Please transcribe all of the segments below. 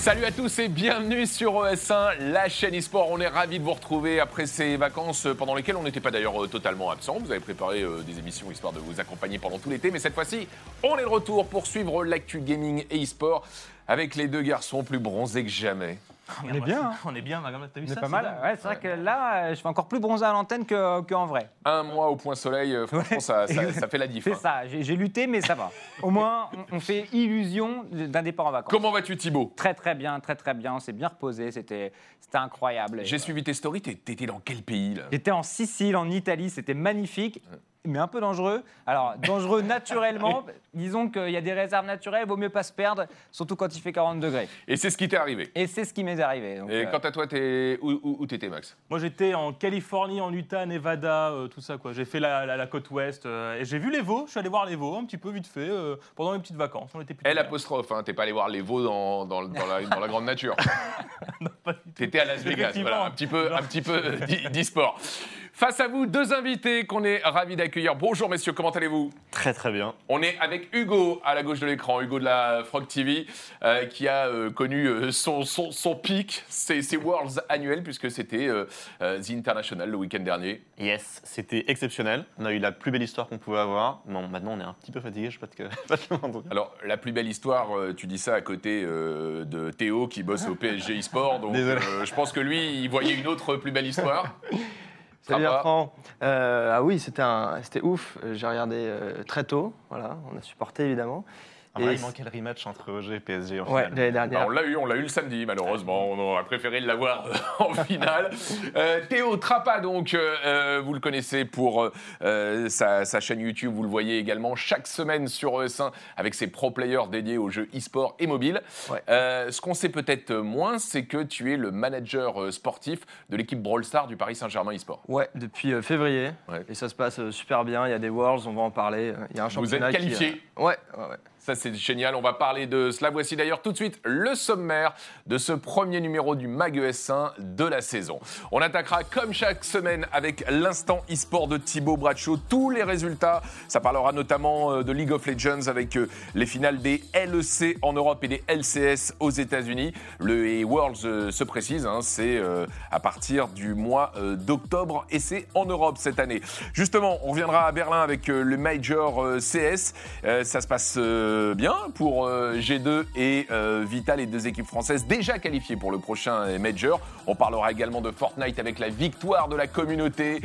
Salut à tous et bienvenue sur ES1, la chaîne e-sport. On est ravis de vous retrouver après ces vacances pendant lesquelles on n'était pas d'ailleurs euh, totalement absent. Vous avez préparé euh, des émissions histoire de vous accompagner pendant tout l'été, mais cette fois-ci, on est de retour pour suivre l'actu gaming et e-sport avec les deux garçons plus bronzés que jamais. On est bien, hein. On est bien, t'as vu On est ça pas mal. dingue. Ouais, c'est vrai que là, euh, je suis encore plus bronzé à l'antenne que- qu'en vrai. Un mois au point soleil, euh, franchement, ça, ça- ça fait la diff. C'est hein. ça, j'ai j'ai lutté, mais ça va. Au moins, on, on fait illusion d'un départ en vacances. Comment vas-tu Thibaut? Très très bien, très très bien. On s'est bien reposé, c'était c'était incroyable. Et, J'ai euh, suivi tes stories, t'es- t'étais dans quel pays là? J'étais en Sicile, en Italie, c'était magnifique, mais un peu dangereux. Alors, dangereux naturellement, disons qu'il y a des réserves naturelles, vaut mieux pas se perdre, surtout quand il fait 40 degrés. Et c'est ce qui t'est arrivé. Et c'est ce qui m'est arrivé. donc, Et euh, quant à toi, où, où- où t'étais Max? Moi j'étais en Californie, en Utah, Nevada, euh, tout ça quoi. J'ai fait la, la- la côte ouest euh, et j'ai vu les veaux. Je suis allé voir les veaux un petit peu vite fait euh, pendant mes petites vacances. On était plutôt Elle bien. apostrophe, hein, t'es pas allé voir les veaux dans, dans- dans la, dans la grande nature. Pas du tout. T'étais à Las Vegas, voilà, un petit peu, un petit peu d'e- d'e-sport. Face à vous, deux invités qu'on est ravis d'accueillir. Bonjour messieurs, comment allez-vous? Très très bien. On est avec Hugo à la gauche de l'écran, Hugo de la Frog TV, euh, qui a euh, connu euh, son, son, son pic, ses, ses Worlds annuels, puisque c'était The International le week-end dernier. Yes, c'était exceptionnel. On a eu la plus belle histoire qu'on pouvait avoir. Bon, maintenant on est un petit peu fatigué, je sais pas te le mentir. Alors, la plus belle histoire, tu dis ça à côté de Théo qui bosse au PSG eSport, donc Désolé. je pense que lui, il voyait une autre plus belle histoire. Salut Sympa. Bertrand. Euh, ah oui, c'était ouf. J'ai regardé euh, très tôt. Voilà, on a supporté évidemment. Ah, il manquait le rematch entre OG et PSG en Ouais, finale. l'année Bah, dernière. on l'a eu, on l'a eu le samedi, malheureusement. On aurait préféré l'avoir euh, en finale. Euh, Théo Trappa, donc, euh, euh, vous le connaissez pour euh, sa, sa chaîne YouTube. Vous le voyez également chaque semaine sur ES1 avec ses pro players dédiés aux jeux e-sport et mobile. Ouais. Euh, ce qu'on sait peut-être moins, c'est que tu es le manager sportif de l'équipe Brawl Star du Paris Saint-Germain e-sport. Ouais, depuis euh, février. Ouais. Et ça se passe euh, super bien. Il y a des Worlds, on va en parler. Il y a un Vous championnat êtes qui, qualifié. euh, Ouais, ouais, ouais. Ça, c'est génial. On va parler de cela. Voici d'ailleurs tout de suite le sommaire de ce premier numéro du MAG ES1 de la saison. On attaquera comme chaque semaine avec l'instant e-sport de Thibaut Bradshaw. Tous les résultats. Ça parlera notamment euh, de League of Legends avec euh, les finales des LEC en Europe et des LCS aux États-Unis. Le Worlds euh, se précise, hein, c'est à partir du mois d'octobre et c'est en Europe cette année. Justement, on reviendra à Berlin avec le Major CS. Ça se passe euh, bien pour euh, G2 et euh, Vital, les deux équipes françaises déjà qualifiées pour le prochain euh, Major. On parlera également de Fortnite avec la victoire de la communauté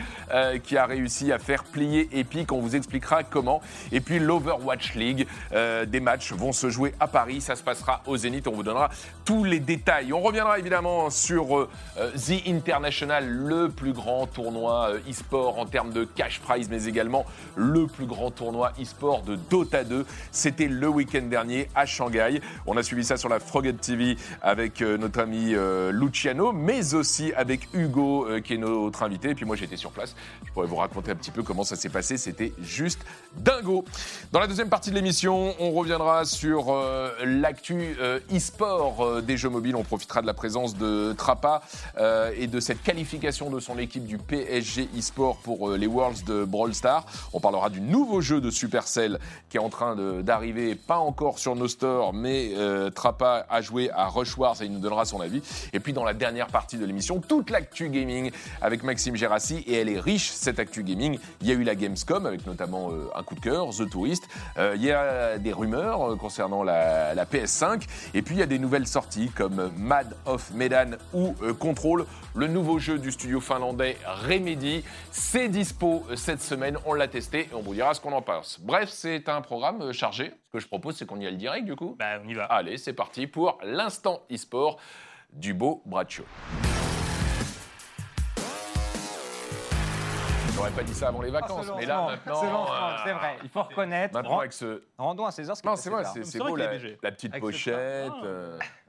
qui a réussi à faire plier Epic. On vous expliquera comment. Et puis l'Overwatch League, des matchs vont se jouer à Paris. Ça se passera au Zénith. On vous donnera tous les détails. On reviendra évidemment sur The International, le plus grand tournoi e-sport en termes de cash prize, mais également le plus grand tournoi e-sport de Dota 2. C'était le week-end dernier à Shanghai. On a suivi ça sur la Frogget TV avec euh, notre ami euh, Luciano, mais aussi avec Hugo, euh, qui est notre invité. Et puis moi, j'étais sur place. Je pourrais vous raconter un petit peu comment ça s'est passé. C'était juste dingo. Dans la deuxième partie de l'émission, on reviendra sur l'actu e-sport des jeux mobiles. On profitera de la présence de Trappa et de cette qualification de son équipe du PSG e-sport pour les Worlds de Brawl Stars. On parlera du nouveau jeu de Supercell qui est en train de- pas encore sur nos stores, mais euh, a joué à Rush Wars et il nous donnera son avis. Et puis dans la dernière partie de l'émission, toute l'actu gaming avec Maxime Gérassi et elle est riche cette actu gaming. Il y a eu la Gamescom avec notamment euh, un coup de cœur, The Tourist. Euh, il y a des rumeurs euh, concernant la, la PS5 et puis il y a des nouvelles sorties comme Mad of Medan ou Control, le nouveau jeu du studio finlandais Remedy. C'est dispo cette semaine, on l'a testé et on vous dira ce qu'on en pense. Bref, c'est un programme chargé. Ce que je propose, c'est qu'on y aille direct du coup. Bah on y va. Allez, c'est parti pour l'instant e-sport du beau Bradshaw. J'aurais pas dit ça avant les vacances, mais là, maintenant. C'est euh, vrai. Il faut reconnaître. Maintenant, avec ce. Rendons à César ce qui Non, c'est vrai, c'est beau qu'il la, petite Avec ce pochette.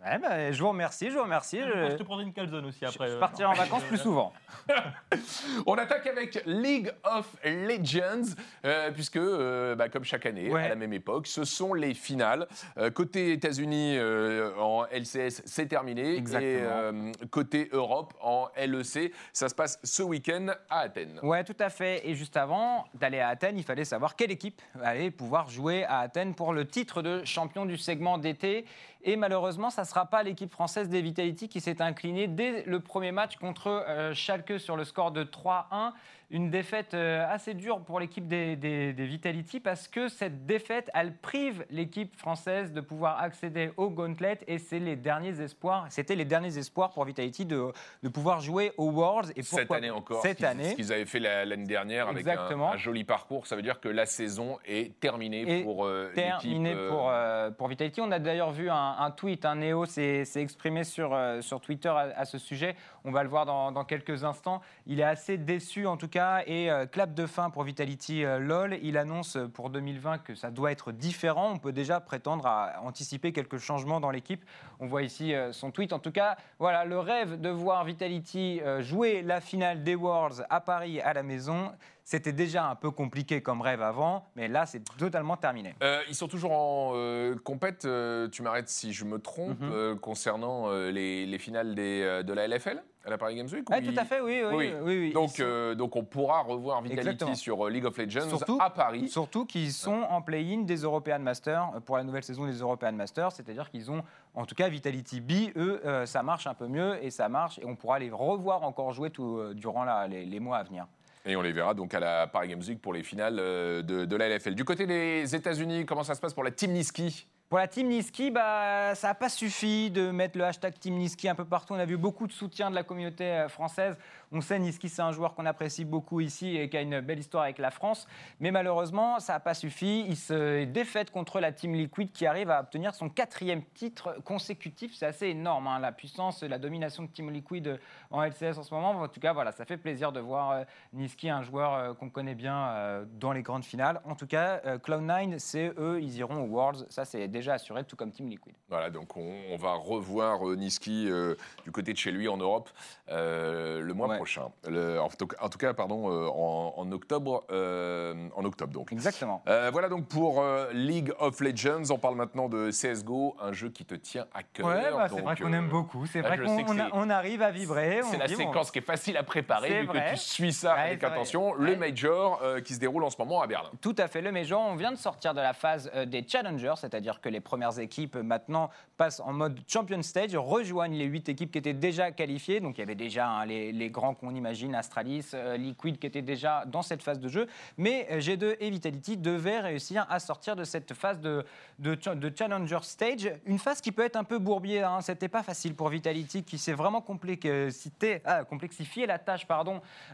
Ouais, bah, je vous remercie, je vous remercie. Je Je, te prendrai une calzone aussi après. je euh, partirai en vacances plus souvent. On attaque avec League of Legends, euh, puisque, euh, bah, comme chaque année, Ouais. à la même époque, ce sont les finales. Euh, côté États-Unis, euh, en LCS, c'est terminé. Exactement. Et euh, côté Europe, en LEC, ça se passe ce week-end à Athènes. Ouais, tout à fait. Et juste avant d'aller à Athènes, il fallait savoir quelle équipe allait pouvoir jouer à Athènes pour le titre de champion du segment d'été. Et malheureusement, ça ne sera pas l'équipe française des Vitality qui s'est inclinée dès le premier match contre euh, Schalke sur le score de 3-1. Une défaite euh, assez dure pour l'équipe des, des- des Vitality parce que cette défaite, elle prive l'équipe française de pouvoir accéder au Gauntlet et c'est les derniers espoirs. C'était les derniers espoirs pour Vitality de, de pouvoir jouer aux Worlds. Et Cette année encore, Cette année. ce qu'ils avaient fait la- l'année dernière avec un, joli parcours, ça veut dire que la saison est terminée Et pour euh, terminé l'équipe, euh, pour, euh, pour Vitality. On a d'ailleurs vu un, un tweet, un Néo s'est s'est exprimé sur, euh, sur Twitter à, à ce sujet. On va le voir dans, dans quelques instants. Il est assez déçu en tout cas et euh, clap de fin pour Vitality euh, LOL. Il annonce pour 2020 que ça doit être différent. On peut déjà prétendre à anticiper quelques changements dans l'équipe. On voit ici euh, son tweet. En tout cas, voilà, le rêve de voir Vitality euh, jouer la finale des Worlds à Paris à la maison. C'était déjà un peu compliqué comme rêve avant, mais là, c'est totalement terminé. Euh, ils sont toujours en euh, compète, euh, tu m'arrêtes si je me trompe, Mhm. euh, concernant euh, les, les finales des, euh, de la LFL à la Paris Games Week Ah, ou tout à fait, oui, oui. Oui. Donc, sont- euh, donc on pourra revoir Vitality Exactement. sur euh, League of Legends Surtout- à Paris. Surtout qu'ils sont en play-in des European Masters euh, pour la nouvelle saison des European Masters, c'est-à-dire qu'ils ont, en tout cas, Vitality B, eux, euh, ça marche un peu mieux et ça marche et on pourra les revoir encore jouer tout, euh, durant la- les, les mois à venir. Et on les verra donc à la Paris Games Week pour les finales de, de la LFL. Du côté des États-Unis, comment ça se passe pour la Team Niski? Pour la Team Niski, bah, ça n'a pas suffi de mettre le hashtag Team Niski un peu partout. On a vu beaucoup de soutien de la communauté euh, française. On sait Niski, c'est un joueur qu'on apprécie beaucoup ici et qui a une belle histoire avec la France. Mais malheureusement, ça n'a pas suffi. Il se défaite contre la Team Liquid qui arrive à obtenir son quatrième titre consécutif. C'est assez énorme, hein, la puissance, la domination de Team Liquid en LCS en ce moment. En tout cas, voilà, ça fait plaisir de voir euh, Niski, un joueur euh, qu'on connaît bien euh, dans les grandes finales. En tout cas, euh, Cloud9, c'est eux, ils iront aux Worlds. Ça, c'est déjà assuré, tout comme Team Liquid. Voilà, donc on, on va revoir Niski euh, du côté de chez lui en Europe euh, le mois Ouais. prochain. Le- en, tout, en tout cas, pardon, euh, en, en octobre, euh, en octobre donc. Exactement. Euh, voilà donc pour euh, League of Legends. On parle maintenant de CS:GO, un jeu qui te tient à cœur. Ouais, bah, c'est vrai qu'on aime beaucoup. C'est là, vrai qu'on on arrive à vibrer. C'est la vibre. séquence qui est facile à préparer vu que tu suis ça Ouais, avec vrai. attention. Le Ouais. Major qui se déroule en ce moment à Berlin. Tout à fait, le Major. On vient de sortir de la phase des challengers, c'est-à-dire que les premières équipes maintenant passent en mode champion stage, rejoignent les huit équipes qui étaient déjà qualifiées. Donc il y avait déjà hein, les, les grands qu'on imagine, Astralis, euh, Liquid, qui étaient déjà dans cette phase de jeu. Mais euh, G2 et Vitality devaient réussir à sortir de cette phase de, de, cha- de challenger stage. Une phase qui peut être un peu bourbier. Hein. C'était pas facile pour Vitality, qui s'est vraiment complexité- ah, complexifié la tâche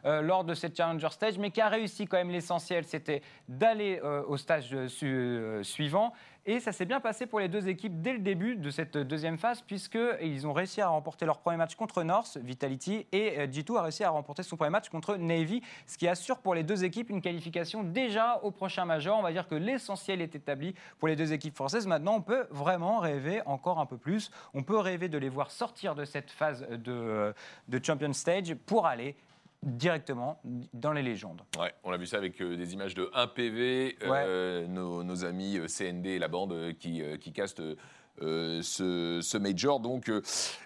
euh, lors de cette challenger stage, mais qui a réussi quand même l'essentiel, c'était d'aller euh, au stage euh, su- euh, suivant. Et ça s'est bien passé pour les deux équipes dès le début de cette deuxième phase, puisqu'ils ont réussi à remporter leur premier match contre North, Vitality, et euh, G2 a réussi à remporter son premier match contre Navy, ce qui assure pour les deux équipes une qualification déjà au prochain major. On va dire que l'essentiel est établi pour les deux équipes françaises. Maintenant, on peut vraiment rêver encore un peu plus. On peut rêver de les voir sortir de cette phase de, de Champion Stage pour aller directement dans les légendes. Ouais, on a vu ça avec euh, des images de 1 PV, euh, nos, nos amis euh, CND et la bande qui, qui castent euh, ce, ce major. Donc, euh,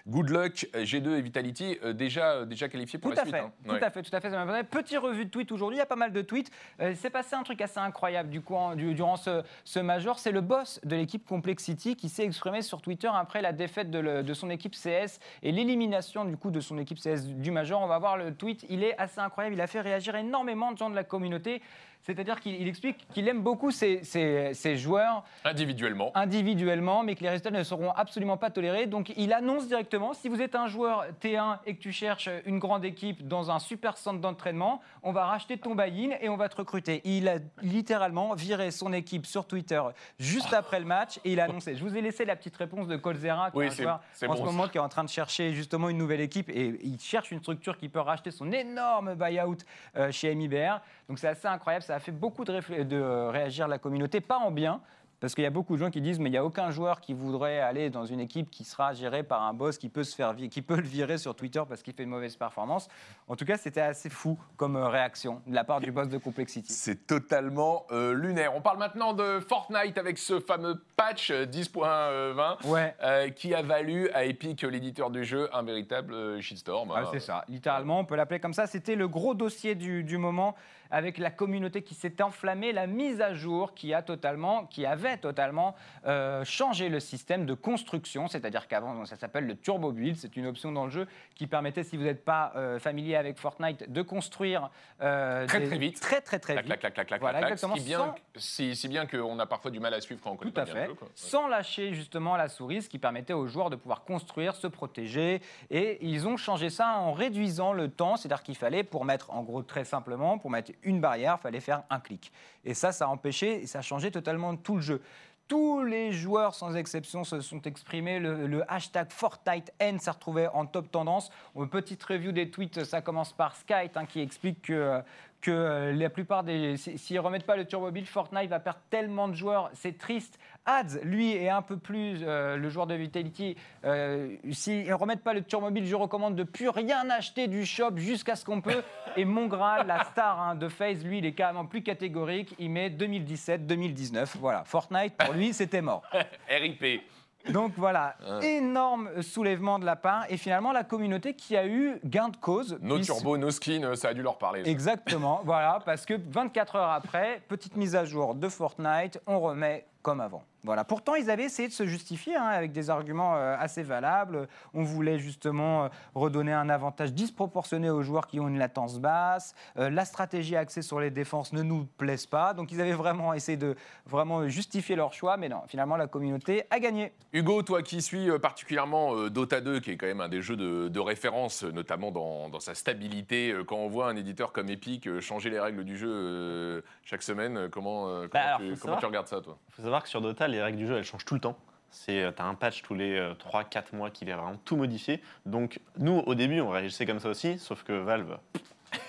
good luck, G2 et Vitality, euh, déjà, déjà qualifiés pour Tout la à suite. fait, hein. tout Ouais. à fait, tout à fait. Petit revue de tweet aujourd'hui, il y a pas mal de tweets. S'est passé un truc assez incroyable du coup, en- du- durant ce, ce major. C'est le boss de l'équipe Complexity qui s'est exprimé sur Twitter après la défaite de, le- de son équipe CS et l'élimination du coup de son équipe CS du major. On va voir le tweet, il est assez incroyable. Il a fait réagir énormément de gens de la communauté. C'est-à-dire qu'il il explique qu'il aime beaucoup ses, ses- ses joueurs Individuellement. individuellement, mais que les résultats ne seront absolument pas tolérés. Donc il annonce directement, si vous êtes un joueur T1 et que tu cherches une grande équipe dans un super centre d'entraînement, on va racheter ton buy-in et on va te recruter. Il a littéralement viré son équipe sur Twitter juste après le match et il a annoncé. Je vous ai laissé la petite réponse de Colzera, qui Oui, est un joueur en bon, ce ça. moment qui est en train de chercher justement une nouvelle équipe et il cherche une structure qui peut racheter son énorme buy-out euh, chez MIBR. Donc c'est assez incroyable, ça a fait beaucoup de, de euh, réagir la communauté, pas en bien. Parce qu'il y a beaucoup de gens qui disent mais il n'y a aucun joueur qui voudrait aller dans une équipe qui sera gérée par un boss qui peut se faire qui peut le virer sur Twitter parce qu'il fait une mauvaise performance. En tout cas, c'était assez fou comme euh, réaction de la part du boss de Complexity. C'est totalement euh, lunaire. On parle maintenant de Fortnite avec ce fameux patch euh, 10.20 Ouais. euh, qui a valu à Epic, l'éditeur du jeu, un véritable shitstorm. Ah, c'est ça, littéralement, on peut l'appeler comme ça. C'était le gros dossier du, du moment avec la communauté qui s'est enflammée, la mise à jour qui, a totalement, qui avait totalement euh, changé le système de construction, c'est-à-dire qu'avant, ça s'appelle le Turbo Build, c'est une option dans le jeu qui permettait, si vous n'êtes pas euh, familier avec Fortnite, de construire euh, Très, des- très vite. Très, très, très vite. clac, clac, clac, Voilà, exactement, Si bien, sans- si, si bien qu'on a parfois du mal à suivre quand on connaît Tout à pas bien fait. le jeu. quoi. Sans lâcher justement la souris, ce qui permettait aux joueurs de pouvoir construire, se protéger. Et ils ont changé ça en réduisant le temps. C'est-à-dire qu'il fallait, pour mettre, en gros, très simplement, pour mettre une barrière, fallait faire un clic. Et ça, ça a empêché, et ça a changé totalement tout le jeu. Tous les joueurs, sans exception, se sont exprimés. Le, hashtag FortniteN s'est retrouvé en top tendance. Une petite review des tweets, ça commence par Skype, hein, qui explique que, que euh, la plupart des. si- S'ils ne remettent pas le Turbo Build, Fortnite va perdre tellement de joueurs. C'est triste. Ads, lui, est un peu plus euh, le joueur de Vitality. Euh, S'ils ne remettent pas le Turbo Build, je recommande de plus rien acheter du shop jusqu'à ce qu'on peut. Et Mongral, la star hein, de FaZe, lui, il est carrément plus catégorique. Il met 2017-2019. Voilà. Fortnite, pour lui, c'était mort. RIP. Donc voilà, énorme soulèvement de la part. Et finalement, la communauté qui a eu gain de cause. Nos puisque- turbos, nos skins, euh, ça a dû leur parler. ça. Exactement, voilà, parce que 24 heures après, petite mise à jour de Fortnite, on remet comme avant. Voilà. Pourtant, ils avaient essayé de se justifier hein, avec des arguments euh, assez valables. On voulait justement euh, redonner un avantage disproportionné aux joueurs qui ont une latence basse. Euh, la stratégie axée sur les défenses ne nous plaise pas. Donc, ils avaient vraiment essayé de vraiment justifier leur choix. Mais non, finalement, la communauté a gagné. Hugo, toi qui suis particulièrement euh, Dota 2, qui est quand même un des jeux de, de référence, notamment dans, dans sa stabilité, quand on voit un éditeur comme Epic changer les règles du jeu euh, chaque semaine, euh, comment, euh, comment, alors, tu, faut comment savoir- tu regardes ça, toi? Il faut savoir que sur Dota, les règles du jeu, elles changent tout le temps. C'est, euh, t'as un patch tous les 3-4 mois qui vient vraiment tout modifier. Donc, nous, au début, on réagissait comme ça aussi, sauf que Valve,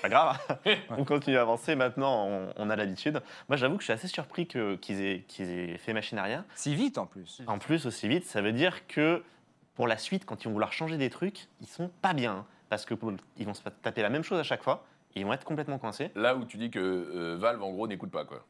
pas grave, on continue à avancer. Maintenant, on, on a l'habitude. Moi, j'avoue que je suis assez surpris que, qu'ils, aient, qu'ils aient fait machine arrière. Si vite en plus. En plus, aussi vite, ça veut dire que pour la suite, quand ils vont vouloir changer des trucs, ils sont pas bien. hein, parce que pour- ils vont se taper la même chose à chaque fois. Et ils vont être complètement coincés. Là où tu dis que euh, Valve, en gros, n'écoute pas, quoi.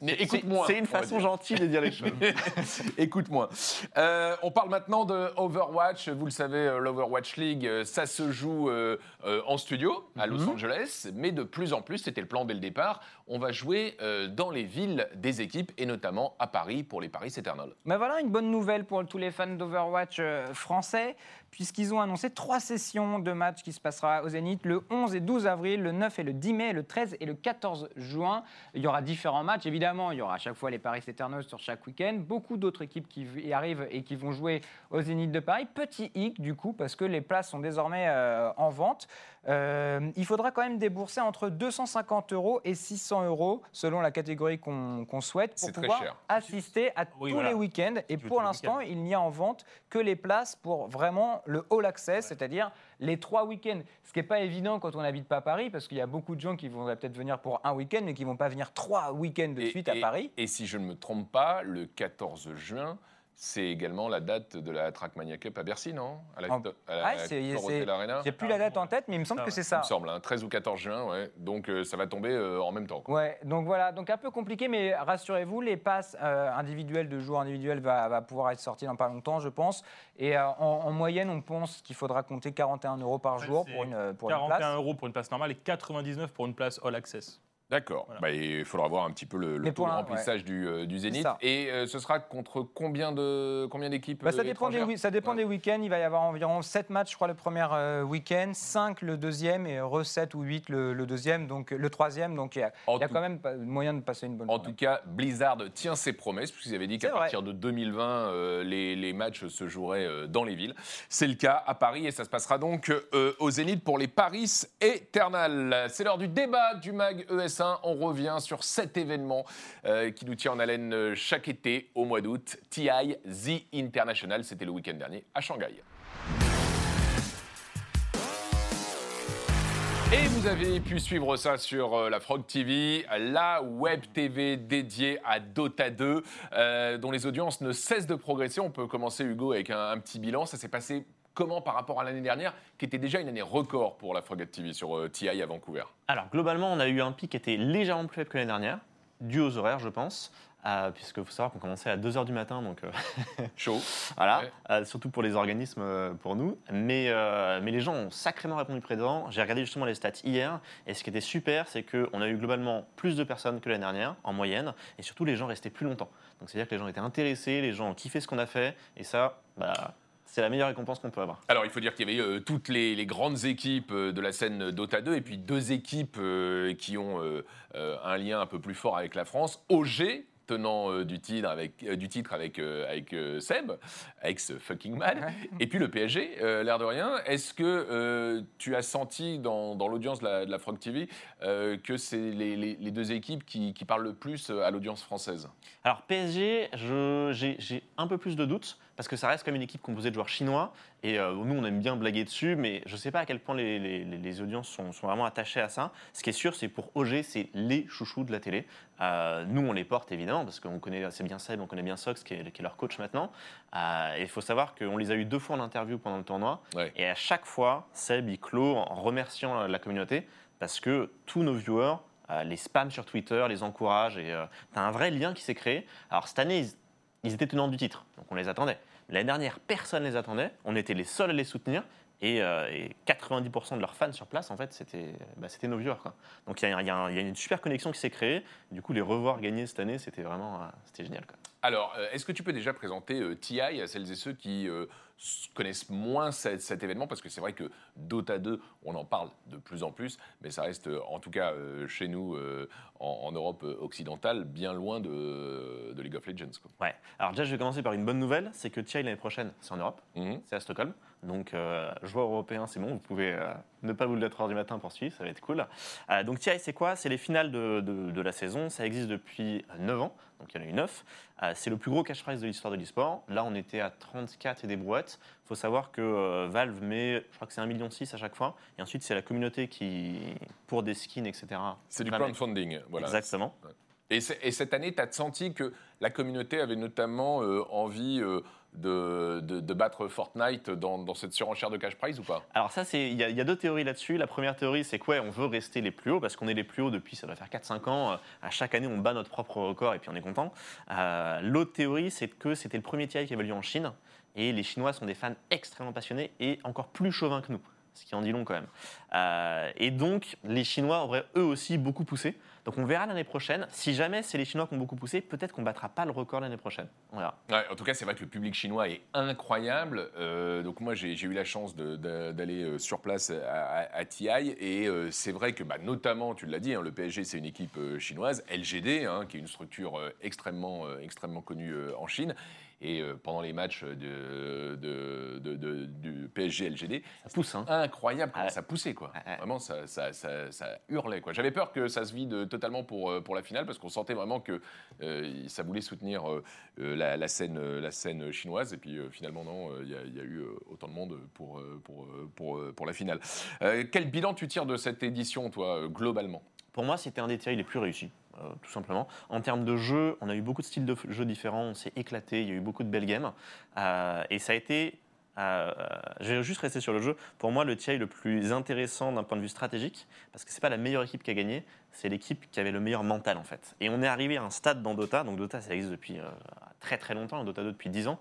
Mais écoute-moi. C'est une façon dire. gentille de dire les choses. Écoute-moi. Euh, on parle maintenant de Overwatch. Vous le savez, euh, l'Overwatch League, euh, ça se joue euh, euh, en studio à Los Angeles, mais de plus en plus, c'était le plan dès le départ, on va jouer euh, dans les villes des équipes et notamment à Paris pour les Paris Eternal. Mais voilà une bonne nouvelle pour tous les fans d'Overwatch euh, français, puisqu'ils ont annoncé trois sessions de matchs qui se passera au Zénith le 11 et 12 avril, le 9 et le 10 mai, le 13 et le 14 juin. Il y aura différents matchs, évidemment. Il y aura à chaque fois les Paris Eternals sur chaque week-end. Beaucoup d'autres équipes qui y arrivent et qui vont jouer au Zénith de Paris. Petit hic, du coup, parce que les places sont désormais euh, en vente. Euh, il faudra quand même débourser entre 250 euros et 600 euros, selon la catégorie qu'on souhaite, pour pouvoir cher. assister à Oui, tous voilà. les week-ends. Et pour l'instant, il n'y a en vente que les places pour vraiment le all access, c'est-à-dire les trois week-ends. Ce qui n'est pas évident quand on n'habite pas à Paris, parce qu'il y a beaucoup de gens qui voudraient peut-être venir pour un week-end, mais qui ne vont pas venir trois week-ends de Et- suite à et- Paris. Et si je ne me trompe pas, le 14 juin, c'est également la date de la Trackmania Cup à Bercy, non? À la, En- à la Ah, Hotel Arena J'ai plus la date en tête, mais il me semble Ah que ouais. c'est Il ça. me semble, hein, 13 ou 14 juin, ouais. Donc euh, ça va tomber euh, en même temps. quoi. Ouais, donc voilà, donc un peu compliqué, mais rassurez-vous, les passes euh, individuelles de joueurs individuels va, va pouvoir être sorties dans pas longtemps, je pense. Et euh, en, en moyenne, on pense qu'il faudra compter 41 euros par jour pour une, pour une 41 place. euros pour une place normale et 99 pour une place all access. D'accord. Voilà. Bah, il faudra voir un petit peu le, le taux de remplissage du, euh, du Zénith. ça. Et euh, ce sera contre combien de combien d'équipes Bah, ça, euh, dépend des, ça dépend Ouais. des week-ends. Il va y avoir environ 7 matchs, je crois, le premier euh, week-end, 5 le deuxième et re 7 ou 8 le, le deuxième, donc le troisième. Donc il y a, il y a tout- quand même moyen de passer une bonne En journée. tout cas, Blizzard tient ses promesses, puisqu'ils avaient dit qu'à partir de 2020, euh, les, les matchs se joueraient dans les villes. C'est le cas à Paris et ça se passera donc au Zénith pour les Paris Eternal. C'est l'heure du débat du MAG ES1. On revient sur cet événement euh, qui nous tient en haleine euh, chaque été au mois d'août. TI The International, c'était le week-end dernier à Shanghai. Et vous avez pu suivre ça sur euh, la Frog TV, la web TV dédiée à Dota 2, euh, dont les audiences ne cessent de progresser. On peut commencer, Hugo, avec un, un petit bilan. Ça s'est passé comment par rapport à l'année dernière, qui était déjà une année record pour la Frog TV sur euh, TI à Vancouver Alors, globalement, on a eu un pic qui était légèrement plus faible que l'année dernière, dû aux horaires, je pense. Euh, puisque faut savoir qu'on commençait à 2h du matin, donc euh, Chaud. voilà, Ouais. Euh, surtout pour les organismes, pour nous. Mais, mais les gens ont sacrément répondu présent. J'ai regardé justement les stats hier, et ce qui était super, c'est qu'on a eu globalement plus de personnes que l'année dernière, en moyenne, et surtout les gens restaient plus longtemps. Donc c'est-à-dire que les gens étaient intéressés, les gens ont kiffé ce qu'on a fait, et ça, bah, c'est la meilleure récompense qu'on peut avoir. Alors, il faut dire qu'il y avait euh, toutes les, les grandes équipes euh, de la scène Dota 2 et puis deux équipes euh, qui ont euh, euh, un lien un peu plus fort avec la France. OG, tenant euh, du titre avec, euh, du titre avec, euh, avec euh, Seb, ex fucking man, et puis le PSG, euh, l'air de rien. Est-ce que euh, tu as senti dans, dans l'audience de la, de la Frog TV euh, que c'est les, les- les deux équipes qui, qui parlent le plus à l'audience française? Alors PSG, j'ai un peu plus de doutes parce que ça reste comme une équipe composée de joueurs chinois et euh, nous on aime bien blaguer dessus, mais je ne sais pas à quel point les, les- les- les audiences sont, sont vraiment attachées à ça. Ce qui est sûr, c'est pour OG, c'est les chouchous de la télé. Euh, nous on les porte évidemment parce qu'on connaît assez bien Seb, on connaît bien Sox qui est, qui est leur coach maintenant. Euh, et il faut savoir qu'on les a eu deux fois en interview pendant le tournoi Ouais. et à chaque fois Seb il clôt en remerciant la, la communauté parce que tous nos viewers euh, les spams sur Twitter, les encouragent et tu as un vrai lien qui s'est créé. Alors cette année, ils, ils étaient tenants du titre, donc on les attendait. L'année dernière, personne ne les attendait, on était les seuls à les soutenir. Et, euh, et 90% de leurs fans sur place, en fait, c'était bah, nos viewers. Donc il y, y a une super connexion qui s'est créée. Du coup, les revoir gagner cette année, c'était vraiment euh, génial. Alors, euh, est-ce que tu peux déjà présenter euh, TI à celles et ceux qui euh, connaissent moins cet, cet événement Parce que c'est vrai que Dota 2, on en parle de plus en plus, mais ça reste, euh, en tout cas euh, chez nous, euh, en, en Europe occidentale, bien loin de, de League of Legends. Quoi. Ouais. Alors déjà, je vais commencer par une bonne nouvelle, c'est que TI l'année prochaine, c'est en Europe, Mhm. c'est à Stockholm. Donc, euh, joueur européen, c'est bon, vous pouvez ne pas vous lever à 3h du matin pour suivre, ça va être cool. Donc TI, c'est quoi? C'est les finales de, de- de la saison, ça existe depuis 9 ans, donc il y en a eu 9. Euh, c'est le plus gros cash prize de l'histoire de l'e-sport. Là, on était à 34 et des brouettes. Il faut savoir que euh, Valve met, je crois que c'est 1,6 million à chaque fois, et ensuite c'est la communauté qui, pour des skins, etc. C'est du crowdfunding. Voilà. Exactement. Et, cette année, tu as senti que la communauté avait notamment euh, envie de, battre Fortnite dans, cette surenchère de cash prize ou pas? Alors ça, il y, a- deux théories là-dessus. La première théorie, c'est quoi On veut rester les plus hauts parce qu'on est les plus hauts depuis, ça doit faire 4-5 ans. Euh, À chaque année, on bat notre propre record et puis on est content. Euh, L'autre théorie, c'est que c'était le premier TI qui avait lieu en Chine et les Chinois sont des fans extrêmement passionnés et encore plus chauvins que nous. Ce qui en dit long quand même. Euh, et donc, les Chinois auraient eux aussi beaucoup poussé. Donc, on verra l'année prochaine. Si jamais c'est les Chinois qui ont beaucoup poussé, peut-être qu'on battra pas le record l'année prochaine. On en tout cas, c'est vrai que le public chinois est incroyable. Euh, donc moi, j'ai eu la chance d'aller euh, sur place à, à- TI. Et c'est vrai que, bah, notamment, tu l'as dit, hein, le PSG, c'est une équipe chinoise. LGD, hein, qui est une structure extrêmement, extrêmement connue en Chine. Et euh, pendant les matchs de, de- de- de- du PSG-LGD, Ça pousse, hein. incroyable comment ça poussait quoi. Vraiment ça, ça, ça- ça hurlait quoi. J'avais peur que ça se vide totalement pour, euh, pour la finale parce qu'on sentait vraiment que euh, ça voulait soutenir euh, la, la scène, la scène chinoise et puis finalement non, il y, a- il y a eu autant de monde pour, pour, pour, pour la finale. Quel bilan tu tires de cette édition toi globalement? Pour moi, c'était un des TI les plus réussis, euh, tout simplement. En termes de jeu, on a eu beaucoup de styles de jeux différents, on s'est éclaté, il y a eu beaucoup de belles games. Euh, et ça a été. euh, je vais juste rester sur le jeu. Pour moi, le TI le plus intéressant d'un point de vue stratégique, parce que c'est pas la meilleure équipe qui a gagné, c'est l'équipe qui avait le meilleur mental en fait. Et on est arrivé à un stade dans Dota, donc Dota ça existe depuis très très longtemps, Dota 2 depuis 10 ans.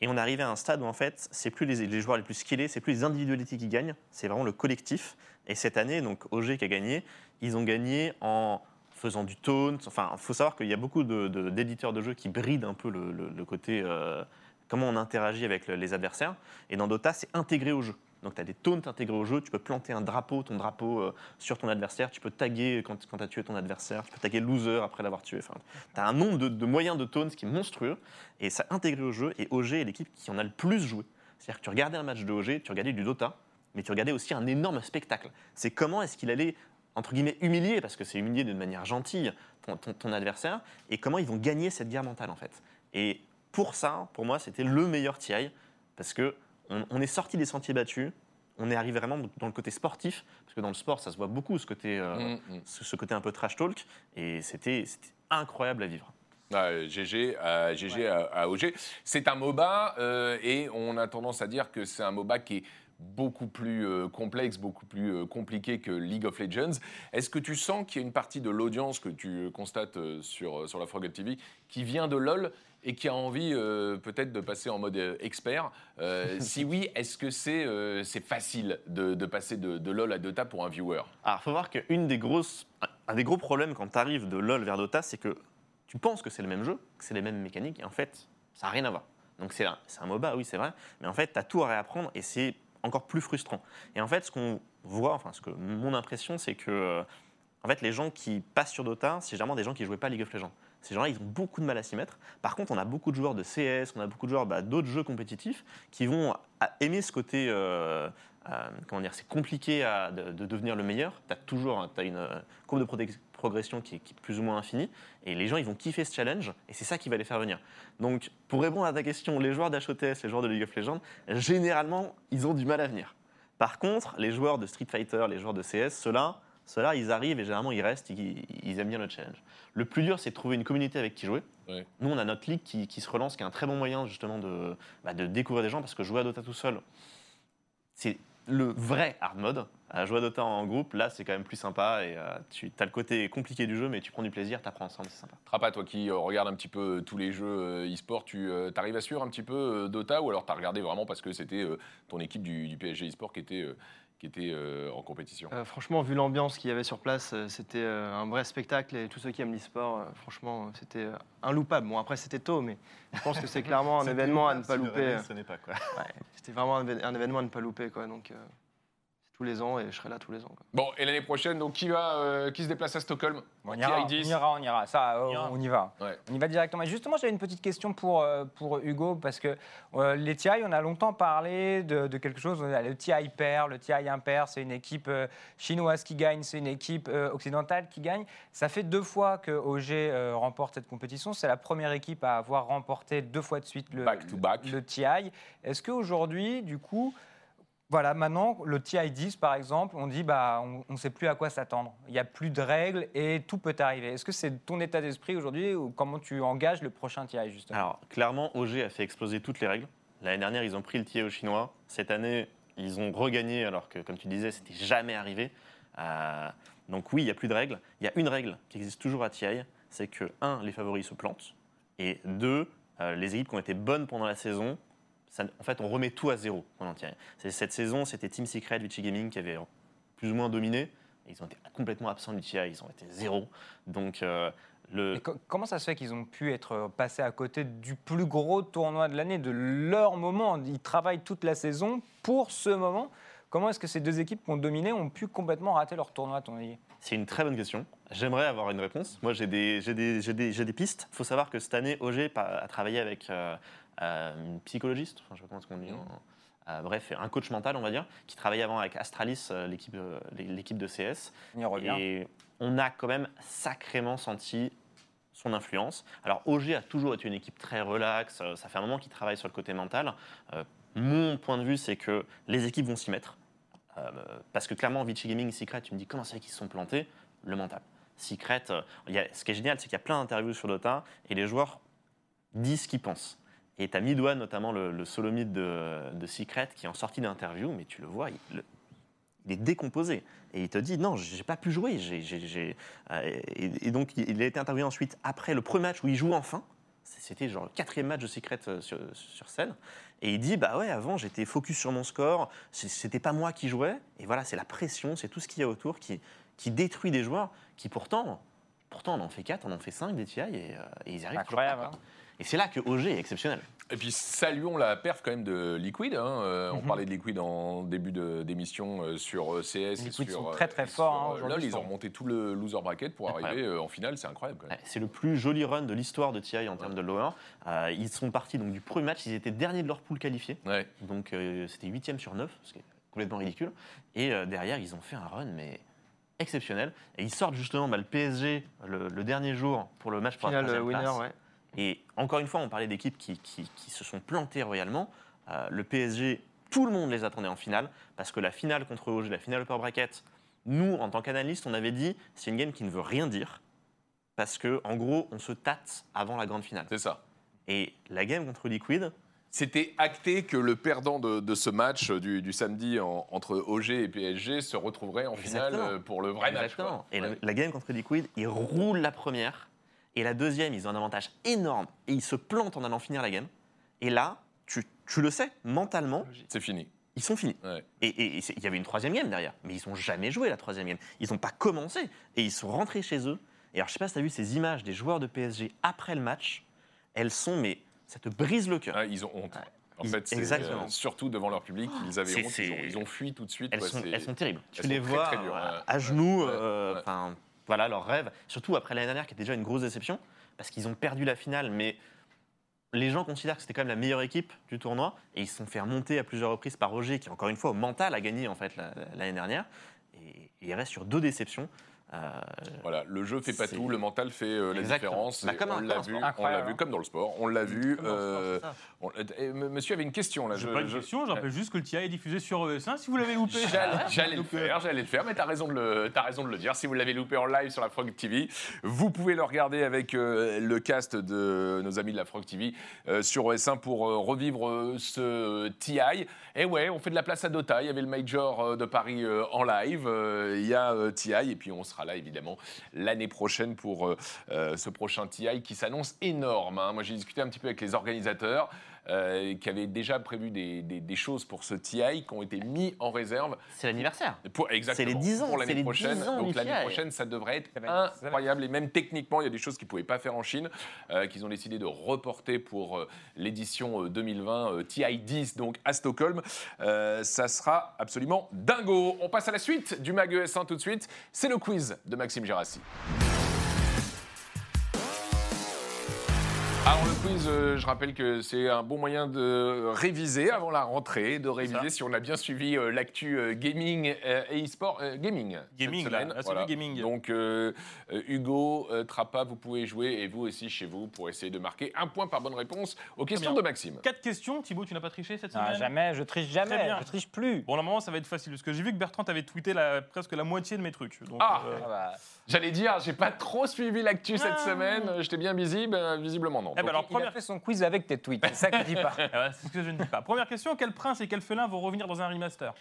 Et on est arrivé à un stade où en fait, c'est plus les, les joueurs les plus skillés, c'est plus les individualités qui gagnent, c'est vraiment le collectif. Et cette année, donc OG qui a gagné, ils ont gagné en faisant du taunt. Enfin, il faut savoir qu'il y a beaucoup d'éditeurs de, jeux qui brident un peu le, côté euh, comment on interagit avec le- les adversaires. Et dans Dota, c'est intégré au jeu. Donc tu as des taunts intégrés au jeu, tu peux planter un drapeau, ton drapeau euh, sur ton adversaire, tu peux taguer quand, quand tu as tué ton adversaire, tu peux taguer loser après l'avoir tué. Enfin, tu as un nombre de, de moyens de taunts qui est monstrueux et ça intégré au jeu. Et OG est l'équipe qui en a le plus joué. C'est-à-dire que tu regardais un match de OG, tu regardais du Dota, mais tu regardais aussi un énorme spectacle. C'est comment est-ce qu'il allait, entre guillemets, humilier, parce que c'est humilier d'une manière gentille, ton, ton- ton adversaire, et comment ils vont gagner cette guerre mentale, en fait. Et pour ça, pour moi, c'était le meilleur TI, parce que on, on est sorti des sentiers battus, on est arrivé vraiment dans le côté sportif, parce que dans le sport, ça se voit beaucoup, ce côté, euh, Mm, mm. ce, ce côté un peu trash talk, et c'était incroyable à vivre. GG, euh, GG à, à OG. C'est un MOBA euh, et on a tendance à dire que c'est un MOBA qui est beaucoup plus euh, complexe, beaucoup plus euh, compliqué que League of Legends. Est-ce que tu sens qu'il y a une partie de l'audience que tu constates euh, sur, sur la Frogger TV qui vient de LoL et qui a envie peut-être de passer en mode expert? Si oui, est-ce que c'est c'est facile de, passer de, LoL à Dota pour un viewer? Alors, faut voir qu'une des des gros problèmes quand tu arrives de LoL vers Dota, c'est que tu penses que c'est le même jeu, que c'est les mêmes mécaniques, et en fait, ça n'a rien à voir. Donc, c'est un, un MOBA, oui, c'est vrai, mais en fait, tu as tout à réapprendre et c'est encore plus frustrant. Et en fait, ce qu'on voit, enfin, ce que mon impression, c'est que euh, en fait, les gens qui passent sur Dota, c'est généralement des gens qui jouaient pas League of Legends. Ces gens-là, ils ont beaucoup de mal à s'y mettre. Par contre, on a beaucoup de joueurs de CS, on a beaucoup de joueurs bah, d'autres jeux compétitifs qui vont aimer ce côté. euh, euh, comment dire C'est compliqué à- de, de devenir le meilleur. Tu as toujours hein, t'as une courbe de progression qui est, qui est plus ou moins infinie. Et les gens, ils vont kiffer ce challenge. Et c'est ça qui va les faire venir. Donc, pour répondre à ta question, les joueurs d'HOTS, les joueurs de League of Legends, généralement, ils ont du mal à venir. Par contre, les joueurs de Street Fighter, les joueurs de CS, ceux-là, ceux-là, ils arrivent et généralement ils restent, ils, ils aiment bien le challenge. Le plus dur, c'est de trouver une communauté avec qui jouer. Ouais. Nous, on a notre ligue qui, qui se relance, qui est un très bon moyen justement de, bah, de découvrir des gens, parce que jouer à Dota tout seul, c'est le vrai hard mode. À jouer à Dota en groupe, là, c'est quand même plus sympa et euh, tu as le côté compliqué du jeu, mais tu prends du plaisir, tu apprends ensemble, c'est sympa. Trapa, toi qui euh, regardes un petit peu euh, tous les jeux euh, e-sport, tu arrives à suivre un petit peu Dota ou alors tu as regardé vraiment parce que c'était ton équipe du, PSG e-sport qui était, qui était euh, en compétition Euh, franchement, vu l'ambiance qu'il y avait sur place, euh, c'était euh, un vrai spectacle et tous ceux qui aiment l'e-sport, euh, franchement, c'était euh, inloupable. Bon, après, c'était tôt, mais je pense que c'est clairement un événement à ne pas louper. Ce n'est pas quoi. ouais, c'était vraiment un, événement à ne pas louper, quoi. Donc, euh, tous les ans et je serai là tous les ans. quoi. Bon, et l'année prochaine, donc qui, va, euh, qui se déplace à Stockholm? On Qui ira, a on dit ira, on ira. Ça, euh, On ira. on y va. Ouais. On y va directement. Et justement, j'avais une petite question pour, euh, pour Hugo, parce que euh, les TI, on a longtemps parlé de, de quelque chose. Le TI pair, le TI impair, c'est une équipe euh, chinoise qui gagne, c'est une équipe euh, occidentale qui gagne. Ça fait deux fois que OG euh, remporte cette compétition. C'est la première équipe à avoir remporté deux fois de suite le, Back to back. le TI. Est-ce qu'aujourd'hui, du coup, voilà, maintenant, le TI 10, par exemple, on dit bah, on ne sait plus à quoi s'attendre. Il n'y a plus de règles et tout peut arriver. Est-ce que c'est ton état d'esprit aujourd'hui ou comment tu engages le prochain TI, justement? Alors, clairement, OG a fait exploser toutes les règles. L'année dernière, ils ont pris le TI aux Chinois. Cette année, ils ont regagné, alors que, comme tu disais, c'était jamais arrivé. Euh, donc, oui, il n'y a plus de règles. Il y a une règle qui existe toujours à TI c'est que, un, les favoris se plantent. Et deux, euh, les équipes qui ont été bonnes pendant la saison, ça- en fait, on remet tout à zéro TI. C'est- Cette saison, c'était Team Secret, Vichy Gaming qui avait plus ou moins dominé. Et ils ont été complètement absents du TI, ils ont été zéro. Donc, euh, le, Et co- comment ça se fait qu'ils ont pu être passés à côté du plus gros tournoi de l'année, de leur moment? Ils travaillent toute la saison pour ce moment. Comment est-ce que ces deux équipes qui ont dominé ont pu complètement rater leur tournoi, à ton avis? C'est une très bonne question. J'aimerais avoir une réponse. Moi, j'ai des, pistes. Il faut savoir que cette année, OG a travaillé avec euh, euh, une psychologiste, enfin, je sais pas comment qu'on dit. Euh, bref, un coach mental, on va dire, qui travaillait avant avec Astralis, euh, l'équipe de- CS. On y revient. Et on a quand même sacrément senti son influence. Alors, OG a toujours été une équipe très relaxe. euh, Ça fait un moment qu'il travaille sur le côté mental. Euh, mon point de vue, c'est que les équipes vont s'y mettre. Euh, parce que clairement, Vichy Gaming, Secret, tu me dis comment c'est qu'ils se sont plantés? Le mental. Secret, euh, il y a- ce qui est génial, c'est qu'il y a plein d'interviews sur Dota et les joueurs disent ce qu'ils pensent. Et tu as Midwan, notamment le, le solomide de, de Secret, qui est en sortie d'interview, mais tu le vois, il, le- il est décomposé. Et il te dit non, j'ai pas pu jouer. euh, et, et donc, il a été interviewé ensuite après le premier match où il joue enfin. C'était genre le quatrième match de Secret euh, sur, sur scène. Et il dit Bah ouais, avant, j'étais focus sur mon score, c'était pas moi qui jouais. Et voilà, c'est la pression, c'est tout ce qu'il y a autour qui, qui détruit des joueurs qui pourtant, pourtant, on en fait 4, on en fait 5 des TI et, euh, et ils arrivent toujours pas, Incroyable. quoi. Et c'est là que OG est exceptionnel. Et puis saluons la perf quand même de Liquid. hein. Euh, On Mhm. parlait de Liquid en début d'émission euh, sur euh, CS. et Liquid sur, sont très, très et forts, hein, ils ont remonté tout le loser bracket pour Incroyable. arriver en finale. C'est incroyable quand même. Ouais, C'est le plus joli run de l'histoire de TI en termes de lower. Euh, ils sont partis donc, du premier match, ils étaient derniers de leur pool qualifié. Ouais. Donc euh, c'était 8 sur 9, ce qui est complètement ridicule. Et euh, derrière, ils ont fait un run, mais exceptionnel. Et ils sortent justement bah, le PSG le, le dernier jour pour le match pour la Final troisième winner, place. ouais. Et encore une fois, on parlait d'équipes qui, qui- qui se sont plantées royalement. Euh, le PSG, tout le monde les attendait en finale, parce que la finale contre OG, la finale upper bracket, nous, en tant qu'analystes, on avait dit c'est une game qui ne veut rien dire, parce que en gros, on se tâte avant la grande finale. C'est ça. Et la game contre Liquid, C'était acté que le perdant de, de ce match euh, du, du samedi en- entre OG et PSG se retrouverait en finale Exactement. euh, pour le vrai match. Quoi. Et la- Ouais. la, game contre Liquid, ils roulent la première. Et la deuxième, ils ont un avantage énorme. Et ils se plantent en allant finir la game. Et là, tu, tu le sais, mentalement, C'est fini. ils sont finis. Ouais. Et- il y avait une troisième game derrière. Mais ils n'ont jamais joué la troisième game. Ils n'ont pas commencé. Et ils sont rentrés chez eux. Et alors, je sais pas si tu as vu ces images des joueurs de PSG après le match. Elles sont, mais ça te brise le cœur. Ouais, ils ont honte. En fait, exactement. euh, surtout devant leur public, ils avaient honte. Ils ont, c'est- ils ont fui tout de suite. Elles, sont, elles sont terribles. Tu les très, vois très euh, à genoux, euh, voilà leur rêve. Surtout après l'année dernière, qui était déjà une grosse déception, parce qu'ils ont perdu la finale, mais les gens considèrent que c'était quand même la meilleure équipe du tournoi, et ils se sont fait remonter à plusieurs reprises par Roger, qui encore une fois au mental a gagné en fait la- l'année dernière, et il reste sur deux déceptions. Euh, Voilà, le jeu fait pas tout, le mental fait euh, la différence. Bah, comme on l'a vu, sport. on l'a Incroyable, vu comme dans le sport. On l'a vu. Euh, on- monsieur avait une question là. J'ai je- pas une je- question, je rappelle juste que le TI est diffusé sur ES1 si vous l'avez loupé. J'allais, le euh, faire, j'allais le faire, mais t'as raison, de le, t'as raison de le dire. Si vous l'avez loupé en live sur la Frog TV, vous pouvez le regarder avec euh, le cast de nos amis de la Frog TV euh, sur OS1 pour euh, revivre euh, ce TI. Et ouais, on fait de la place à Dota. Il y avait le Major euh, de Paris euh, en live. Euh, Il y a euh, TI et puis on sera là évidemment l'année prochaine pour euh, euh, ce prochain TI qui s'annonce énorme. hein. Moi, j'ai discuté un petit peu avec les organisateurs. Euh, qui avaient déjà prévu des, des- des choses pour ce TI qui ont été mis en réserve C'est l'anniversaire. pour, exactement. les 10 ans, Pour c'est l'année les prochaine. 10 ans Donc du l'année TI. prochaine, ça devrait être Ça va va incroyable. Et même techniquement, il y a des choses qu'ils ne pouvaient pas faire en Chine, euh, qu'ils ont décidé de reporter pour euh, l'édition euh, 2020 euh, TI 10, donc à Stockholm. Euh, ça sera absolument dingo. On passe à la suite du Mag ES1 tout de suite. C'est le quiz de Maxime Girassi. Alors le quiz, euh, je rappelle que c'est un bon moyen de réviser avant la rentrée, de réviser si on a bien suivi euh, l'actu euh, gaming euh, et e-sport. euh, gaming. cette Gaming, là, semaine. là, c'est du gaming. Donc Hugo, euh, Trappa, vous pouvez jouer et vous aussi chez vous pour essayer de marquer un point par bonne réponse aux questions bien. de Maxime. Quatre questions. Thibaut, tu n'as pas triché cette semaine Ah, jamais, je triche jamais, Très bien. je triche plus. Bon, normalement, ça va être facile parce que j'ai vu que Bertrand avait tweeté la- presque la moitié de mes trucs. Donc, Ah. euh, Ah bah, J'allais dire, j'ai pas trop suivi l'actu cette Ah. semaine, j'étais bien visible, euh, visiblement non. Eh ben Donc, alors, il première a fait son quiz avec tes tweets, c'est ça qu'il dit pas. Ah ouais, c'est ce que je ne dis pas. Première question quel prince et quel félin vont revenir dans un remaster?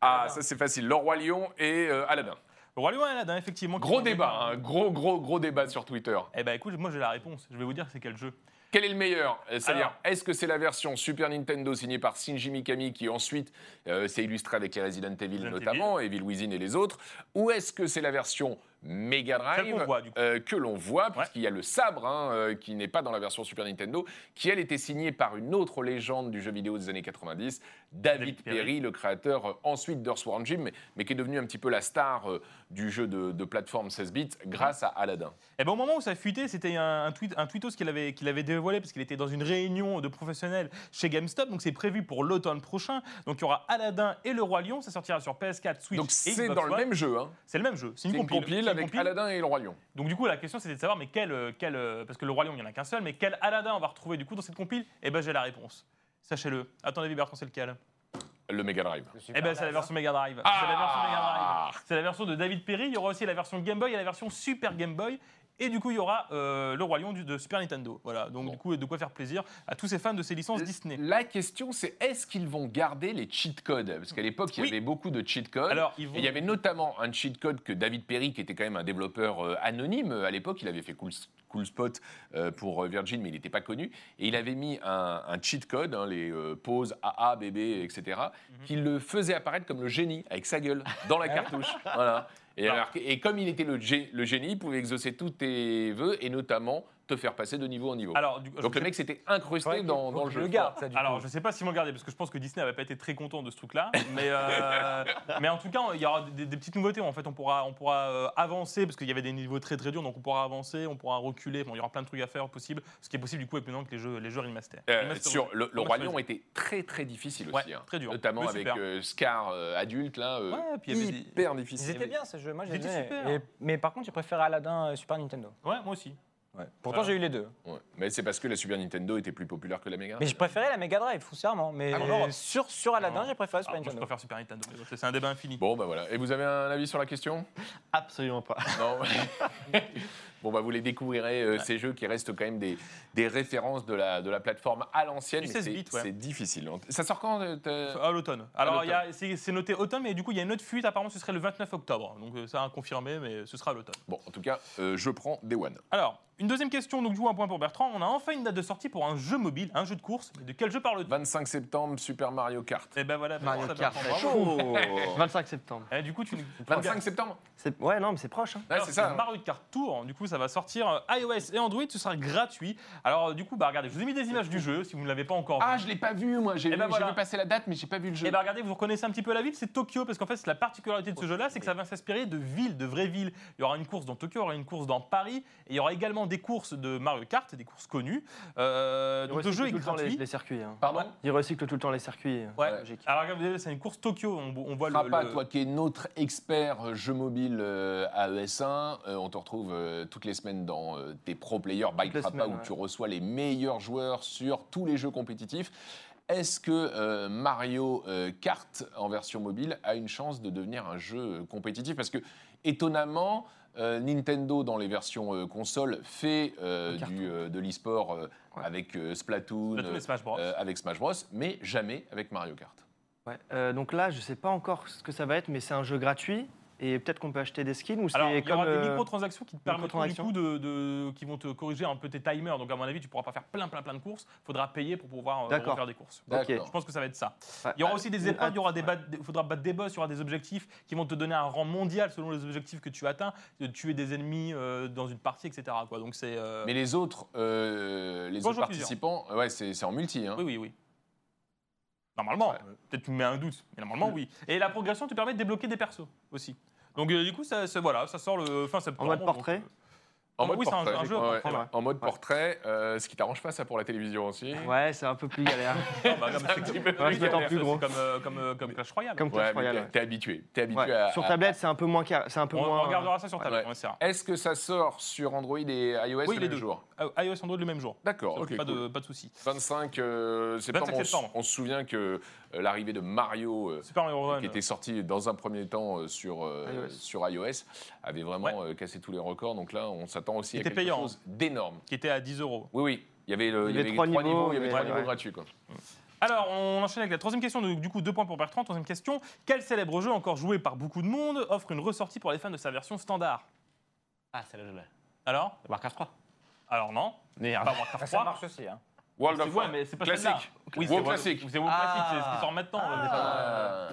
Ah, ça c'est facile, Le Roi Lion et euh, Aladdin. Le Roi Lion et Aladdin, effectivement. Gros débat, hein, gros gros gros débat sur Twitter. Eh ben écoute, moi j'ai la réponse. Je vais vous dire c'est quel jeu. Quel est le meilleur? Euh, C'est-à-dire, Alors. est-ce que c'est la version Super Nintendo signée par Shinji Mikami qui ensuite euh, s'est illustrée avec les Resident Evil Resident notamment, Evil Within et les autres? Ou est-ce que c'est la version Mega Drive euh, que l'on voit, puisqu'il y a le sabre hein, euh, qui n'est pas dans la version Super Nintendo, qui elle était signée par une autre légende du jeu vidéo des années 90, David, David Perry, Perry. le créateur euh, ensuite d'Earthworm Jim, mais, mais qui est devenu un petit peu la star euh, du jeu de, de plateforme 16 bits grâce à Aladdin. Eh ben, au moment où ça fuitait, c'était un, un, tweet, un tweetos qu'il avait, qu'il avait dévoilé parce qu'il était dans une réunion de professionnels chez GameStop. Donc c'est prévu pour l'automne prochain. Donc il y aura Aladdin et le Roi Lion. Ça sortira sur PS4, Switch Donc et c'est dans le même jeu. Hein. C'est le même jeu. C'est une une compile. compile C'est une avec compile. Aladdin et le Roi Lion. Donc du coup la question c'était de savoir mais quel, euh, quel euh, parce que le Roi Lion il n'y en a qu'un seul mais quel Aladdin on va retrouver du coup dans cette compile? Eh ben j'ai la réponse. Sachez-le. Avis Bertrand c'est lequel? Le Mega Drive. Eh ben c'est la version Mega Drive. Ah C'est la version Mega Drive. C'est la version de David Perry. Il y aura aussi la version Game Boy et la version Super Game Boy. Et du coup, il y aura euh, le Roi Lion du- de Super Nintendo. Voilà, donc Bon. du coup, de quoi faire plaisir à tous ces fans de ces licences Disney. La question, c'est est-ce qu'ils vont garder les cheat codes? Parce qu'à l'époque, il y Oui. avait beaucoup de cheat codes. Alors, vont- Et il y avait notamment un cheat code que David Perry, qui était quand même un développeur euh, anonyme à l'époque, il avait fait Cool, Cool Spot euh, pour Virgin, mais il n'était pas connu. Et il avait mis un, un cheat code, hein, les poses AA, bébé, etc., Mhm. qui le faisait apparaître comme le génie, avec sa gueule, dans la cartouche. voilà. Et, Alors- alors- et comme il était le, gé- le génie, il pouvait exaucer tous tes vœux, et notamment te faire passer de niveau en niveau. Alors, du, Donc le mec s'était incrusté dans, le jeu. je le garde, ça, du Alors, coup. je sais pas s'ils vont le garder parce que je pense que Disney n'avait pas été très content de ce truc-là. Mais, euh, mais en tout cas, il y aura des, des petites nouveautés. En fait, on pourra, on pourra euh, avancer parce qu'il y avait des niveaux très très durs, donc on pourra avancer, on pourra reculer. Bon, il y aura plein de trucs à faire possible. Ce qui est possible du coup avec maintenant que les jeux, les jeux remaster. Euh, sur le, le Roi Lion était très très difficile Ouais, aussi, hein. très dur. notamment avec euh, Scar euh, adulte là, euh, Ouais, puis hyper Ils difficile. étaient bien ces jeux, moi j'aimais Mais par contre, j'ai préféré Aladdin Super Nintendo. Ouais, moi aussi. Pourtant, j'ai eu les deux. Ouais. Mais c'est parce que la Super Nintendo était plus populaire que la Mega. Mais je préférais la Mega Drive, foncièrement. Mais Ah, sur, sur Aladdin, j'ai préféré Super Ah, moi, je Nintendo. préfère Super Nintendo. C'est un débat infini. Bon bah voilà. Et vous avez un avis sur la question? Absolument pas. Non. bon bah vous les découvrirez euh, ces jeux qui restent quand même des, des références de la de la plateforme à l'ancienne. Du mais 16 c'est- bits, ouais. C'est difficile. Ça sort quand euh, t'as- À l'automne. Alors, l'automne. il y a- c'est noté automne, mais du coup, il y a une autre fuite. Apparemment, ce serait le 29 octobre. Donc, euh, ça a confirmé, mais ce sera à l'automne. Bon, en tout cas, euh, je prends Day One. Alors, une deuxième question, donc du coup, un point pour Bertrand. On a enfin une date de sortie pour un jeu mobile, un jeu de course. Mais de quel jeu parle-t-on 25 septembre, Super Mario Kart. Eh ben voilà, Mario ça, Kart, Bertrand, bravo. 25 septembre. Eh, du coup, tu 25 septembre? C'est- Ouais, non, mais c'est proche. hein. Ouais, Alors, c'est ça. hein. Mario Kart Tour, du coup, ça va sortir euh, iOS et Android, ce sera gratuit. Alors, du coup, bah regardez, je vous ai mis des images du jeu si vous ne l'avez pas encore vu. Ah, je l'ai pas vu moi. J'ai Eh vu, ben j'ai voilà. vu passer la date, mais j'ai pas vu le jeu. Et bah regardez, vous reconnaissez un petit peu la ville, c'est Tokyo, parce qu'en fait, c'est la particularité de ce jeu-là, c'est que ça va s'inspirer de villes, de vraies villes. Il y aura une course dans Tokyo, il y aura une course dans Paris, et il y aura également des courses de Mario Kart, des courses connues. Euh, Ils donc le recyclent jeu est tout le temps les, circuits. hein. Pardon Ils recyclent tout le temps les circuits. Ouais. Logique. Alors regardez, c'est une course Tokyo, on, on voit le, Frappa, le- toi qui es notre expert euh, jeu mobile euh, à ES1, euh, on te retrouve toutes les semaines dans tes pro players by Frappa semaines, où ouais. tu reçois les meilleurs joueurs sur tous les jeux compétitifs. Est-ce que euh, Mario euh, Kart en version mobile a une chance de devenir un jeu compétitif? Parce que étonnamment, euh, Nintendo dans les versions euh, console fait euh, du, euh, de l'e-sport euh, Ouais. avec euh, Splatoon, Splatoon et Smash Bros. euh, avec Smash Bros, mais jamais avec Mario Kart. Ouais. Euh, donc là, je sais pas encore ce que ça va être, mais c'est un jeu gratuit. Et peut-être qu'on peut acheter des skins ou c'est Alors, il y aura des euh, microtransactions qui te permettront du coup de, de- qui vont te corriger un peu tes timers. Donc à mon avis, tu pourras pas faire plein plein plein de courses. Il faudra payer pour pouvoir euh, D'accord. faire des courses. Je pense que ça va être ça. Ouais. Il y aura aussi des épreuves, il y aura des Ouais. faudra battre des boss, il y aura des objectifs qui vont te donner un rang mondial selon les objectifs que tu atteins, de tuer des ennemis euh, dans une partie, etc. Quoi. Donc c'est. euh, Mais les autres, euh, les autres participants, ouais, c'est c'est en multi. Hein. Oui, oui, oui. Normalement, peut-être tu me mets un doute, mais normalement oui. Et la progression te permet de débloquer des persos aussi. Donc euh, du coup, ça, ça- voilà, ça sort le fin septembre. En mode donc, portrait euh, En Ah, mode oui, c'est un- portrait. un jeu à Ouais, portrait, ouais. ouais. En mode portrait, euh, ce qui t'arrange pas ça pour la télévision aussi. Ouais, c'est un peu plus galère. bah, comme- C'est un petit peu Ouais, plus galère. gros. C'est comme, euh, comme, euh, comme Clash Royale. Comme Ouais, Clash mais Royale. t'es- ouais. t'es habitué. T'es habitué Ouais. à. Sur à- tablette, c'est un peu moins car- c'est un peu on, moins. on regardera ça sur tablette, Ouais. on essaiera. Est-ce que ça sort sur Android et iOS Oui, le les même deux. jour? Euh, iOS Android le même jour. D'accord, ok. pas, cool. de, pas de souci. 25 euh, septembre, 25 on s- septembre. On, se souvient que euh, l'arrivée de Mario, euh, Super Mario Run. qui était sorti dans un premier temps euh, sur, euh, iOS. sur iOS, avait vraiment euh, cassé tous les records. Donc là, on s'attend aussi Il à était quelque payant, chose d'énorme. qui était à 10 euros. Oui, oui. Il y avait, le- Il y il y avait avait trois trois niveaux, niveaux, il y avait mais trois ouais, niveaux ouais. gratuits. Quoi. Alors, on enchaîne avec la troisième question. Donc, du coup, deux points pour Bertrand. Troisième question. Quel célèbre jeu encore joué par beaucoup de monde offre une ressortie pour les fans de sa version standard? Ah, c'est là, je l'ai. Alors? Warcraft 3. Alors non. Merde. Pas Warcraft Ah, 3. ça marche aussi. Hein. World of ouais, mais c'est pas classique. Oui, c'est WoW classique. C'est WoW classique, c'est ce qui sort maintenant. est pas- Ah.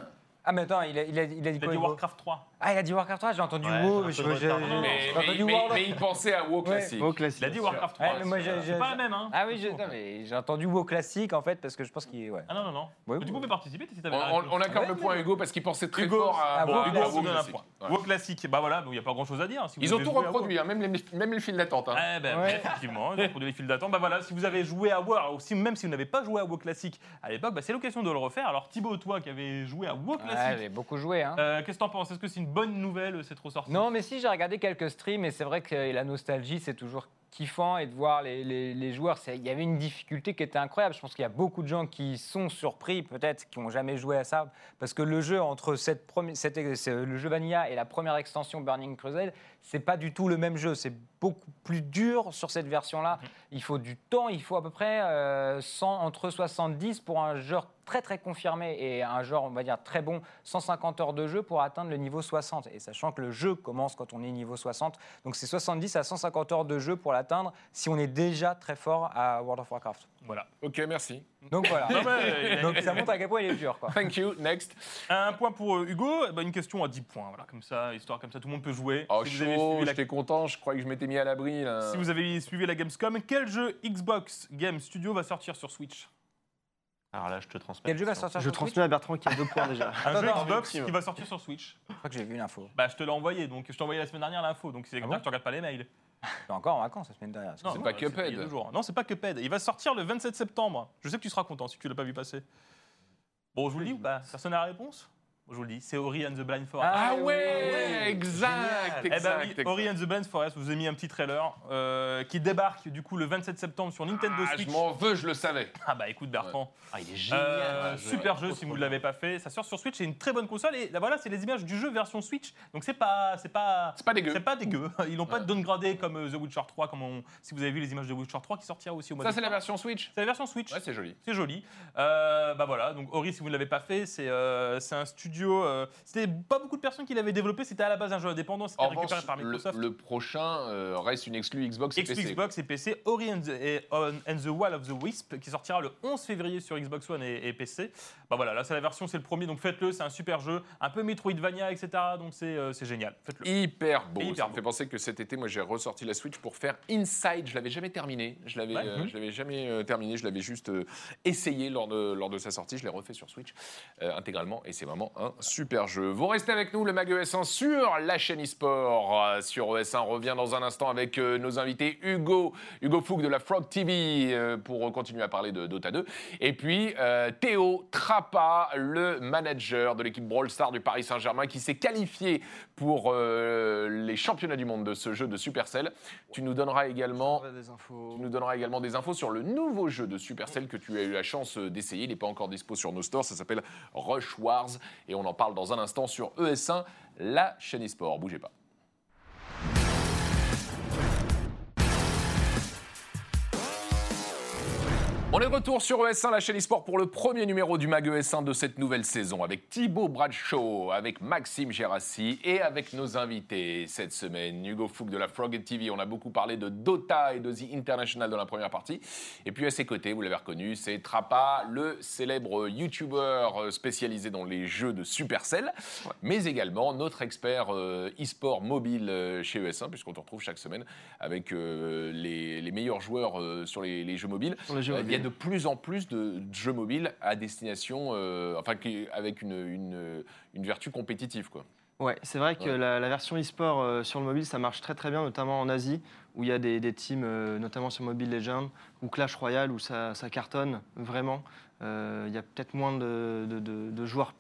Ah, mais attends, il a, il a, il a dit Il a dit Warcraft 3. Ah, il a dit Warcraft 3, j'ai entendu Ouais, WoW. j'ai Mais, j'ai mais- entendu mais- World of- mais il pensait à WoW classique. Au classique. Il a dit Warcraft 3. Ouais, mais moi, j'ai- C'est j'ai- pas la même, hein Ah oui, je- non, mais j'ai entendu WoW classique en fait parce que je pense qu'il. Ouais. Ah non, non, non. Ouais, Mais tu ouais. pouvais participer si t'avais On, la on- réponse. on accorde le point à Hugo parce qu'il pensait très Hugo, fort à ah, WoW WoW Hugo, on donne un classique. point. Ouais. WoW classique, bah voilà, il n'y a pas grand chose à dire. Si vous Ils ont avez tout joué à WoW. reproduit, hein, même, les, même les files d'attente. hein. Eh ben, Ouais. effectivement, ils ont reproduit les files d'attente. Bah voilà, si vous avez joué à WoW, aussi, même si vous n'avez pas joué à WoW classique à l'époque, bah, c'est l'occasion de le refaire. Alors Thibaut, toi qui avais joué à WoW Ouais, classique, j'ai beaucoup joué. Hein. euh, qu'est-ce que t'en penses? Est-ce que c'est une bonne nouvelle, c'est trop sorti Non, mais si, j'ai regardé quelques streams et c'est vrai que la nostalgie, c'est toujours kiffant et de voir les, les- les joueurs, il y avait une difficulté qui était incroyable. Je pense qu'il y a beaucoup de gens qui sont surpris, peut-être, qui n'ont jamais joué à ça, parce que le jeu entre cette premi- cette- le jeu Vanilla et la première extension Burning Crusade, c'est pas du tout le même jeu. C'est beaucoup plus dur sur cette version-là. Il faut du temps, il faut à peu près euh, 100, entre 70 pour un joueur très très confirmé et un joueur, on va dire, très bon, 150 heures de jeu pour atteindre le niveau 60. Et sachant que le jeu commence quand on est niveau 60, donc c'est 70 à 150 heures de jeu pour l'atteindre si on est déjà très fort à World of Warcraft. Voilà. Ok, merci. Donc voilà. Non, mais, Donc ça montre à quel point il est dur. Quoi. Thank you. Next. Un point pour euh, Hugo, eh ben, une question à 10 points. Voilà, comme ça, histoire comme ça, tout le monde peut jouer. Oh, si, vous avez chaud, suivi la, j'étais content, je croyais que je m'étais mis à l'abri. là. si vous avez suivi la Gamescom, quel jeu Xbox Game Studio va sortir sur Switch? Alors là, je te transmets. Quel jeu va sortir Je sur Switch? transmets à Bertrand qui a deux points déjà. Un jeu Xbox qui va sortir sur Switch. Je crois que j'ai vu l'info. Bah, je te l'ai envoyé, donc je t'ai envoyé la semaine dernière l'info, donc c'est Ah comme bon ça que tu regardes pas les mails. Je suis encore en vacances la semaine dernière. Non, C'est pas euh, c'était Cuphead. il y a deux jours. Non, c'est pas Cuphead. Il va sortir le 27 septembre. Je sais que tu seras content si tu l'as pas vu passer. Bon, je vous le dis ou pas Personne n'a la réponse Je vous le dis, c'est Ori and the Blind Forest. Ah Ah ouais, oui. exact, Eh ben exact. oui, exact. Ori and the Blind Forest, je vous ai mis un petit trailer euh, qui débarque du coup le 27 septembre sur Nintendo Ah, Switch. je m'en veux, je le savais. Ah bah écoute Bertrand, Ah, il est génial. Euh, super jeu. si vous ne l'avez pas fait. Ça sort sur Switch, c'est une très bonne console et là, voilà, c'est les images du jeu version Switch. Donc c'est pas, c'est pas, C'est pas dégueu. c'est pas dégueu. Ils n'ont pas Ouais. downgradé comme euh, The Witcher 3, comme on- si vous avez vu les images de The Witcher 3 qui sortira aussi au mois Ça, c'est la version Switch C'est la version Switch. Ouais, c'est joli. C'est joli. Euh, bah voilà, donc Ori, si vous ne l'avez pas fait, c'est euh, c'est un studio. Euh, c'était pas beaucoup de personnes qui l'avaient développé. C'était à la base un jeu indépendant. C'était récupéré revanche, par le, Microsoft. le prochain euh, reste une exclue Xbox et PC. Xbox et PC, Ori and the, et- on- and the Wall of the Wisp, qui sortira le 11 février sur Xbox One et, et PC. Bah voilà, là c'est la version, c'est le premier, donc faites-le, c'est un super jeu, un peu Metroidvania, etc. Donc c'est euh, génial, faites-le. Hyper beau. Hyper ça me fait penser que cet été, moi, j'ai ressorti la Switch pour faire Inside. Je l'avais jamais terminé. Je l'avais, Ouais. euh, je l'avais jamais terminé. Je l'avais juste essayé lors de, lors de sa sortie. Je l'ai refait sur Switch intégralement et c'est vraiment un super jeu. Vous restez avec nous, le Mag ES1 sur la chaîne eSport. Euh, sur ES1, on revient dans un instant avec euh, nos invités Hugo, Hugo Foug de la Frog TV euh, pour continuer à parler de Dota 2. Et puis euh, Théo Trappa, le manager de l'équipe Brawl Stars du Paris Saint-Germain qui s'est qualifié pour euh, les championnats du monde de ce jeu de Supercell. Tu nous donneras également des infos. tu nous donneras également des infos sur le nouveau jeu de Supercell que tu as eu la chance d'essayer. Il n'est pas encore dispo sur nos stores. Ça s'appelle Rush Wars. Et on en parle dans un instant sur ES1, la chaîne eSport. Bougez pas. On est de retour sur ES1, la chaîne eSport, pour le premier numéro du MAG ES1 de cette nouvelle saison, avec Thibaut Bradshaw, avec Maxime Gérassi et avec nos invités cette semaine. Hugo Fouk de la Frog TV, on a beaucoup parlé de Dota et de The International dans la première partie. Et puis à ses côtés, vous l'avez reconnu, c'est Trappa, le célèbre YouTuber euh, spécialisé dans les jeux de Supercell, mais également notre expert euh, e-sport mobile euh, chez ES1, puisqu'on te retrouve chaque semaine avec les, les meilleurs joueurs sur les, les jeux mobiles. Sur les jeux Il y a mobiles. De plus en plus de jeux mobiles à destination, euh, enfin, avec une, une, une vertu compétitive, quoi. Ouais, c'est vrai que Ouais. la, la version e-sport euh, sur le mobile, ça marche très très bien, notamment en Asie, où il y a des, des teams, euh, notamment sur Mobile Legends, ou Clash Royale, où ça, ça cartonne vraiment. Il y a peut-être moins de, de- de- de joueurs,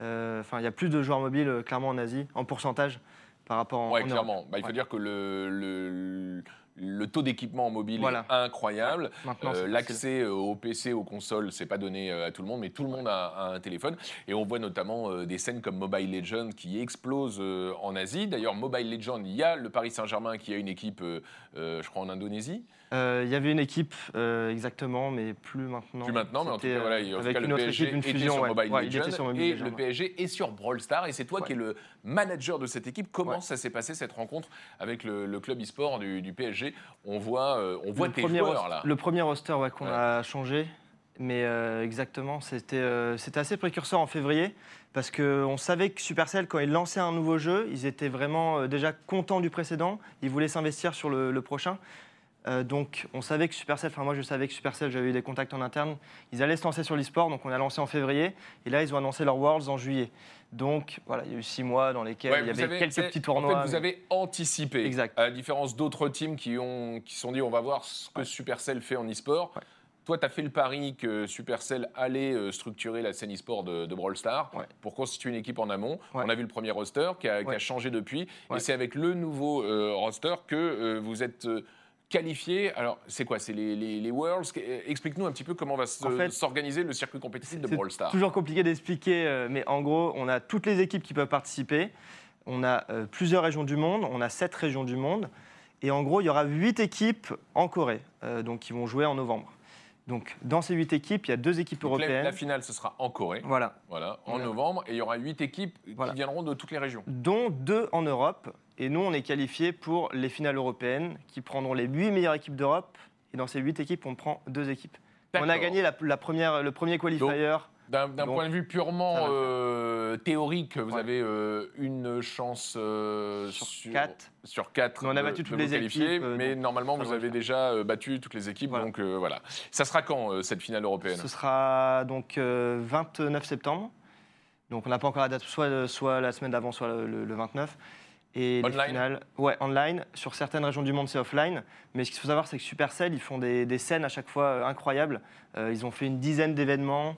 enfin, il y a plus de joueurs mobiles, clairement, en Asie, en pourcentage, par rapport en, Ouais, en clairement. Bah, il faut Ouais. dire que le, le, le taux d'équipement en mobile Voilà. est incroyable. Euh. L'accès euh, au PC, aux consoles, c'est pas donné euh, à tout le monde, mais tout le monde a, a un téléphone. Et on voit notamment euh, des scènes comme Mobile Legends qui explosent euh, en Asie. D'ailleurs, Mobile Legends, il y a le Paris Saint-Germain qui a une équipe, je crois, en Indonésie. Euh, Il y avait une équipe, euh, exactement, mais plus maintenant. Plus maintenant, mais en tout cas, voilà, euh, en tout avec cas, une le PSG équipe, une était fusion. sur ouais. Mobile Ouais, était sur Mobile et Legends, le. PSG est sur Brawl Stars. Et c'est toi Ouais. qui es le manager de cette équipe. Comment ça s'est passé cette rencontre avec le, le club e-sport du, du PSG On voit, euh, on voit le tes premier joueurs roster- là. Le premier roster ouais, qu'on a changé, mais euh, exactement, c'était euh, assez précurseur en février, parce qu'on savait que Supercell, quand ils lançaient un nouveau jeu, ils étaient vraiment euh, déjà contents du précédent, ils voulaient s'investir sur le, le prochain. Euh, donc on savait que Supercell, enfin moi je savais que Supercell, j'avais eu des contacts en interne, ils allaient se lancer sur l'e-sport, donc on a lancé en février, et là ils ont annoncé leur Worlds en juillet. Donc voilà, il y a eu six mois dans lesquels Ouais, il y avait avez- quelques petits tournois. En fait, vous mais- avez anticipé. Exact. À la différence d'autres teams qui ont qui se sont dit on va voir ce que Supercell fait en e-sport. Ouais. Toi, tu as fait le pari que Supercell allait euh, structurer la scène e-sport de, de Brawl Stars Ouais. pour constituer une équipe en amont. Ouais. On a vu le premier roster qui a, qui a Ouais. changé depuis. Et Ouais. c'est avec le nouveau euh, roster que euh, vous êtes euh, qualifié. Alors, c'est quoi C'est les, les- les Worlds? Euh, Explique-nous un petit peu comment va se- En fait, s'organiser le circuit compétitif de C'est Brawl Stars. Toujours compliqué d'expliquer, euh, mais en gros, on a toutes les équipes qui peuvent participer. On a euh, plusieurs régions du monde, on a sept régions du monde. Et en gros, il y aura huit équipes en Corée, donc qui vont jouer en novembre. Donc dans ces huit équipes, il y a deux équipes Donc, européennes. la finale, ce sera en Corée, Voilà, voilà, en Voilà. novembre, et il y aura huit équipes Voilà. qui viendront de toutes les régions. dont deux en Europe. Et nous, on est qualifiés pour les finales européennes, qui prendront les huit meilleures équipes d'Europe. Et dans ces huit équipes, on prend deux équipes. On a gagné la, la première, le premier qualifier. D'un point de vue purement euh, théorique, vous Ouais. avez euh, une chance euh, Sur quatre. sur quatre on a battu toutes vous les équipes, mais donc normalement vous avez déjà battu toutes les équipes, Voilà. donc voilà. Ça sera quand cette finale européenne? Ce sera donc euh, 29 septembre. Donc on n'a pas encore la date, soit, soit la semaine d'avant, soit le, le- le 29. Et les Online? finales, ouais, online. Sur certaines régions du monde, c'est offline. Mais ce qu'il faut savoir, c'est que Supercell, ils font des, des scènes à chaque fois incroyables. Euh, ils ont fait une dizaine d'événements.